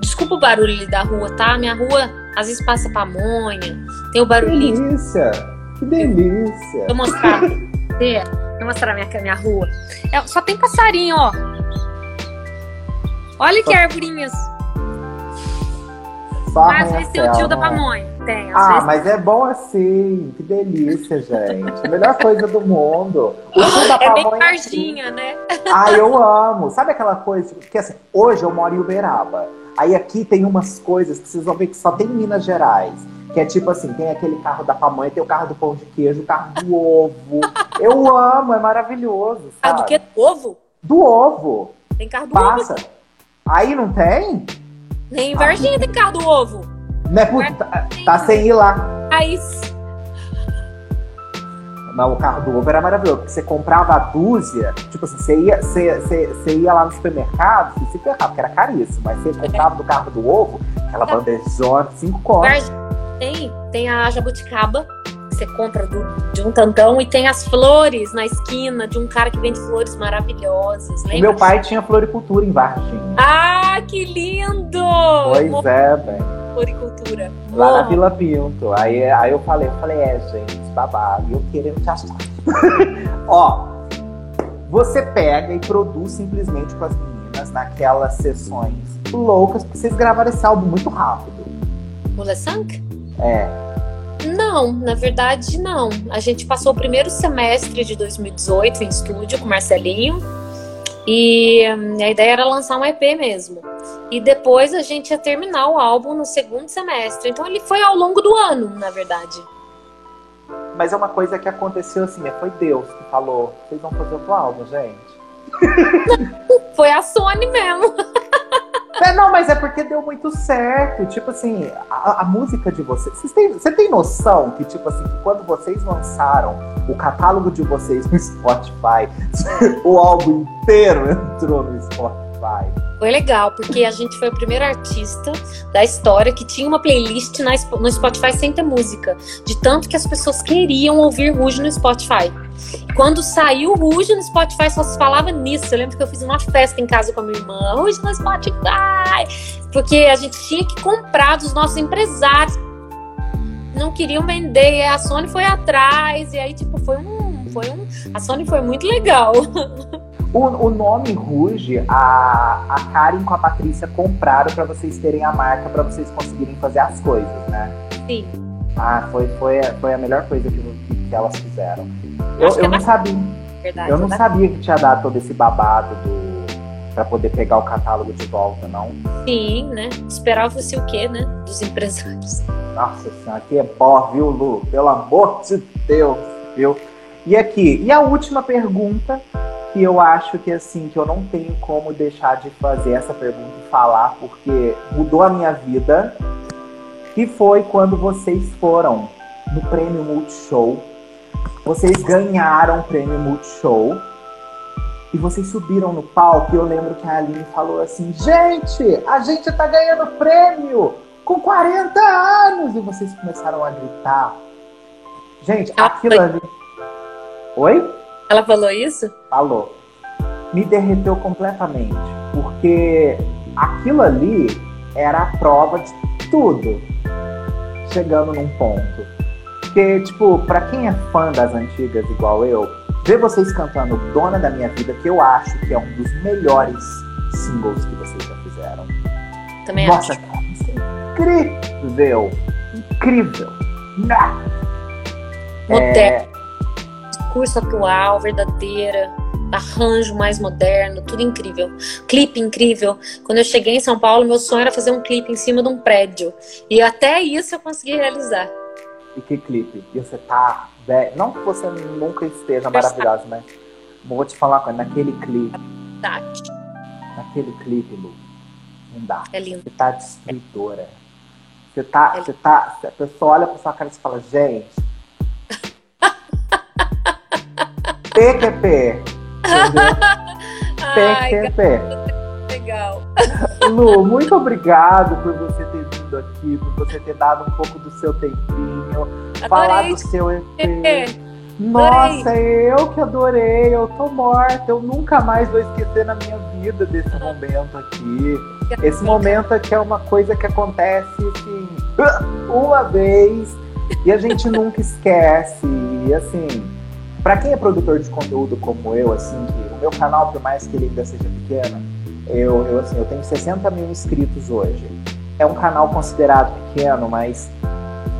Desculpa o barulho da rua, tá? Minha rua às vezes passa pamonha, tem o barulhinho. Que delícia! Que delícia! Vou mostrar. Vou mostrar minha, minha rua. É, só tem passarinho, ó. Olha que arvorinhas. Mas vai ser o tio da pamonha. tem. Ah, vezes mas é bom assim. Que delícia, gente. Melhor coisa do mundo. O suco da é bem pamonha. Varginha, né? Ah, eu amo. Sabe aquela coisa? Porque assim, hoje eu moro em Uberaba. Aí aqui tem umas coisas que vocês vão ver que só tem em Minas Gerais. Que é tipo assim, tem aquele carro da pamonha, tem o carro do pão de queijo, o carro do ovo. Eu amo, é maravilhoso. Ah, Sabe? do que? Ovo? Do ovo. Tem carro do ovo. Passa. Aí não tem? Nem em Varginha tem carro do ovo. Né, puta, tá, tá sem ir lá. Aí, Não, o carro do ovo era maravilhoso, porque você comprava a dúzia, tipo assim, você ia, você, você, você ia lá no supermercado, você se ferrava, porque era caríssimo, mas você comprava do carro do ovo, aquela bandejona, cinco cortes. Tem, tem a jabuticaba, que você compra do- de um tantão, e tem as flores na esquina de um cara que vende flores maravilhosas. Lembra? meu pai tinha floricultura em Varginha. Ah, que lindo! Pois é, velho. Floricultura. Lá na Morro. Vila Pinto. Aí, aí eu falei, eu falei, é, gente, babado, e eu querendo te achar. Ó, você pega e produz simplesmente com as meninas naquelas sessões loucas, porque vocês gravaram esse álbum muito rápido. Le Cinq? É. Não, na verdade não. A gente passou o primeiro semestre de 2018 em estúdio com o Marcelinho. E hum, a ideia era lançar um EP mesmo. E depois a gente ia terminar o álbum no segundo semestre. Então ele foi ao longo do ano, na verdade. Mas é uma coisa que aconteceu assim, é, foi Deus que falou, vocês vão fazer outro álbum, gente. Foi a Sony mesmo. É, não, mas é porque deu muito certo. Tipo assim, a, a música de vocês. Você tem noção que, tipo assim, que quando vocês lançaram o catálogo de vocês no Spotify, o álbum inteiro entrou no Spotify. Foi legal, porque a gente foi o primeiro artista da história que tinha uma playlist na no Spotify sem ter música. De tanto que as pessoas queriam ouvir Ruge no Spotify. Quando saiu o Ruge no Spotify, só se falava nisso. Eu lembro que eu fiz uma festa em casa com a minha irmã. Ruge no Spotify! Porque a gente tinha que comprar dos nossos empresários. Não queriam vender. A Sony foi atrás. E aí, tipo, foi um. Foi um a Sony foi muito legal. O, o nome Ruge, a, a Karen com a Patrícia compraram pra vocês terem a marca, pra vocês conseguirem fazer as coisas, né? Sim. Ah, foi, foi, foi a melhor coisa que, que, que elas fizeram. Eu, que eu é não sabia. Verdade. Eu não né? sabia que tinha dado todo esse babado do para poder pegar o catálogo de volta, não. Sim, né? Esperava-se o quê, né? Dos empresários. Nossa senhora, aqui é pó, viu, Lu? Pelo amor de Deus, viu? E aqui, e a última pergunta, que eu acho que assim, que eu não tenho como deixar de fazer essa pergunta e falar, porque mudou a minha vida, que foi quando vocês foram no Prêmio Multishow. Vocês ganharam o Prêmio Multishow. E vocês subiram no palco e eu lembro que a Aline falou assim: Gente, a gente tá ganhando prêmio com 40 anos! E vocês começaram a gritar. Gente, aquilo ali. Oi? Ela falou isso? Falou. Me derreteu completamente. Porque aquilo ali era a prova de tudo. Chegando num ponto. Porque, tipo, pra quem é fã das antigas igual eu, ver vocês cantando Dona da Minha Vida, que eu acho que é um dos melhores singles que vocês já fizeram. Também Nossa, acho. cara, isso é incrível! Incrível! Nah. Moderno. Discurso atual, verdadeira. Arranjo mais moderno, tudo incrível. Clipe incrível. Quando eu cheguei em São Paulo, meu sonho era fazer um clipe em cima de um prédio. E até isso eu consegui realizar. E que clipe? E você tá. Não que você nunca esteja maravilhosa, mas vou te falar uma coisa, naquele clipe, Tati, naquele clipe, Lu, não dá. é lindo. Você tá destruidora. Você tá. É. Você tá. A pessoa olha pra sua cara e fala, gente. PQP. PQP. legal. Lu, muito obrigado por você ter vindo aqui, por você ter dado um pouco do seu tempinho, falar Adorei. do seu EP. Nossa, eu que adorei, eu tô morta, eu nunca mais vou esquecer na minha vida desse momento aqui. Esse momento aqui é uma coisa que acontece assim, uma vez e a gente nunca esquece. E assim, pra quem é produtor de conteúdo como eu, assim, que o meu canal, por mais que ele ainda seja pequeno, eu, eu, assim, eu tenho 60 mil inscritos hoje. É um canal considerado pequeno, mas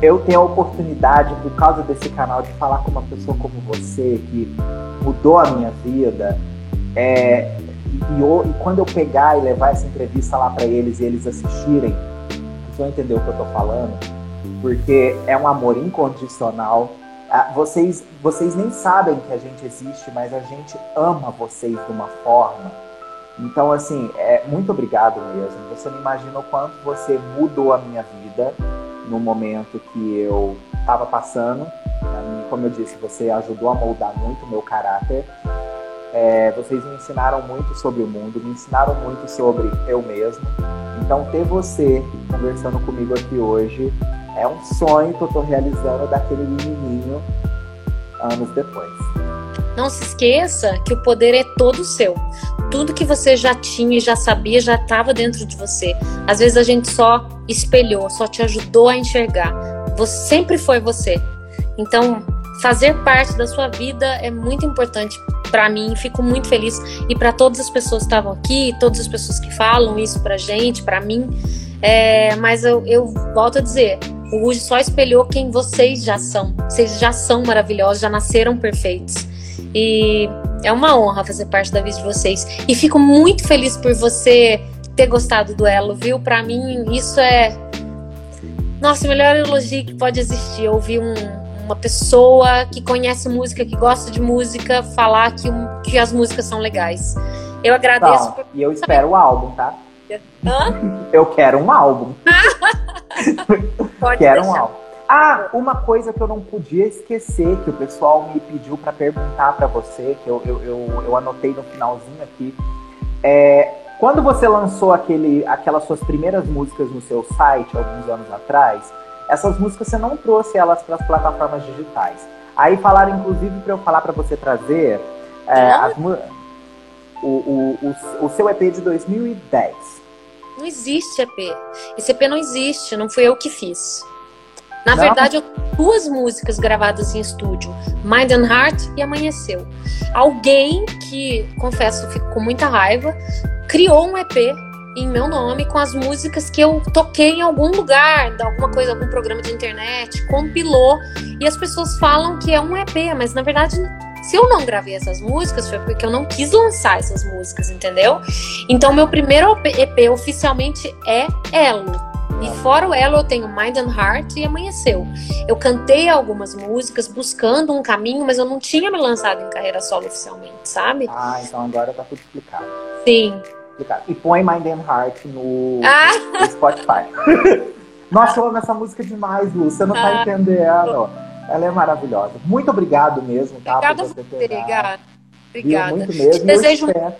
eu ter a oportunidade, por causa desse canal, de falar com uma pessoa como você, que mudou a minha vida, é, e, e, quando eu pegar e levar essa entrevista lá para eles e eles assistirem, vão entender o que eu tô falando, porque é um amor incondicional. Ah, vocês, vocês nem sabem que a gente existe, mas a gente ama vocês de uma forma. Então, assim, é, muito obrigado mesmo. Você não imagina o quanto você mudou a minha vida no momento que eu estava passando. Como eu disse, você ajudou a moldar muito o meu caráter. É, vocês me ensinaram muito sobre o mundo, me ensinaram muito sobre eu mesmo. Então, ter você conversando comigo aqui hoje é um sonho que eu estou realizando daquele menininho anos depois. Não se esqueça que o poder é todo seu. Tudo que você já tinha e já sabia já estava dentro de você. Às vezes a gente só espelhou, só te ajudou a enxergar. Você sempre foi você. Então, fazer parte da sua vida é muito importante para mim. Fico muito feliz e para todas as pessoas que estavam aqui, todas as pessoas que falam isso para gente, para mim. É, mas eu, eu volto a dizer, o Ruge só espelhou quem vocês já são. Vocês já são maravilhosos, já nasceram perfeitos. E é uma honra fazer parte da vida de vocês. E fico muito feliz por você ter gostado do Elo, viu? Para mim, isso é. Nossa, o melhor elogio que pode existir. Ouvir um, uma pessoa que conhece música, que gosta de música, falar que, que as músicas são legais. Eu agradeço. Tá, por... E eu espero o álbum, tá? Hã? Eu quero um álbum. Pode quero deixar. um álbum. Ah, uma coisa que eu não podia esquecer, que o pessoal me pediu para perguntar para você, que eu, eu, eu, eu, anotei no finalzinho aqui. É, quando você lançou aquele, aquelas suas primeiras músicas no seu site, alguns anos atrás, essas músicas você não trouxe elas para as plataformas digitais. Aí falaram, inclusive, para eu falar para você trazer é, as, o, o, o, o seu EP de 2010. Não existe EP. Esse EP não existe, não fui eu que fiz. Na Não? verdade, eu tenho duas músicas gravadas em estúdio, Mind and Heart e Amanheceu. Alguém que, confesso, fico com muita raiva, criou um EP em meu nome com as músicas que eu toquei em algum lugar, de alguma coisa, algum programa de internet, compilou e as pessoas falam que é um EP, mas na verdade se eu não gravei essas músicas foi porque eu não quis lançar essas músicas, entendeu? Então meu primeiro EP oficialmente é Elo. E fora o Elo, eu tenho Mind and Heart e Amanheceu. Eu cantei algumas músicas buscando um caminho, mas eu não tinha me lançado em carreira solo oficialmente, sabe? Ah, então agora tá tudo explicado. Sim. explicado. E põe Mind and Heart no, Ah! no Spotify. Nossa, eu amo essa música demais, Lu. Você não tá Ah. entendendo. Ela é maravilhosa. Muito obrigado mesmo, tá? Obrigada por você ter obrigada. Viu? Muito mesmo. Te desejo sucesso.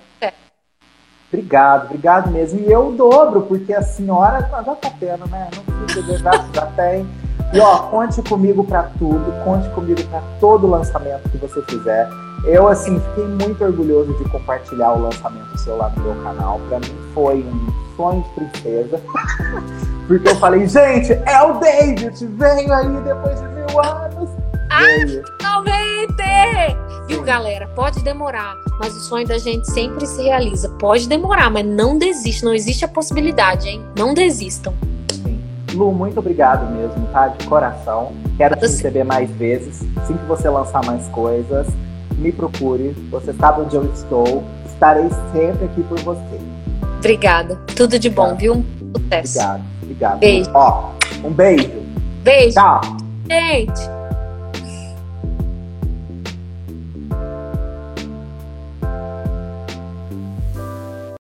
Obrigado, obrigado mesmo. E eu dobro, porque a senhora já tá tendo, né? Não precisa, já, já tem. E ó, conte comigo pra tudo, conte comigo pra todo lançamento que você fizer. Eu, assim, fiquei muito orgulhoso de compartilhar o lançamento seu lá no meu canal. Pra mim foi um sonho de princesa. Porque eu falei, gente, é o David, venho aí depois de mil anos. Veio. Finalmente! Viu, galera? Pode demorar, mas o sonho da gente sempre se realiza. Pode demorar, mas não desiste. Não existe a possibilidade, hein? Não desistam. Sim. Lu, muito obrigado mesmo, tá? De coração. Quero te receber mais vezes. Assim que você lançar mais coisas, me procure. Você sabe onde eu estou. Estarei sempre aqui por você. Obrigada. Tudo de bom, viu? Sucesso. Obrigado, obrigado. Beijo. Ó, um beijo. Beijo, Tchau. gente.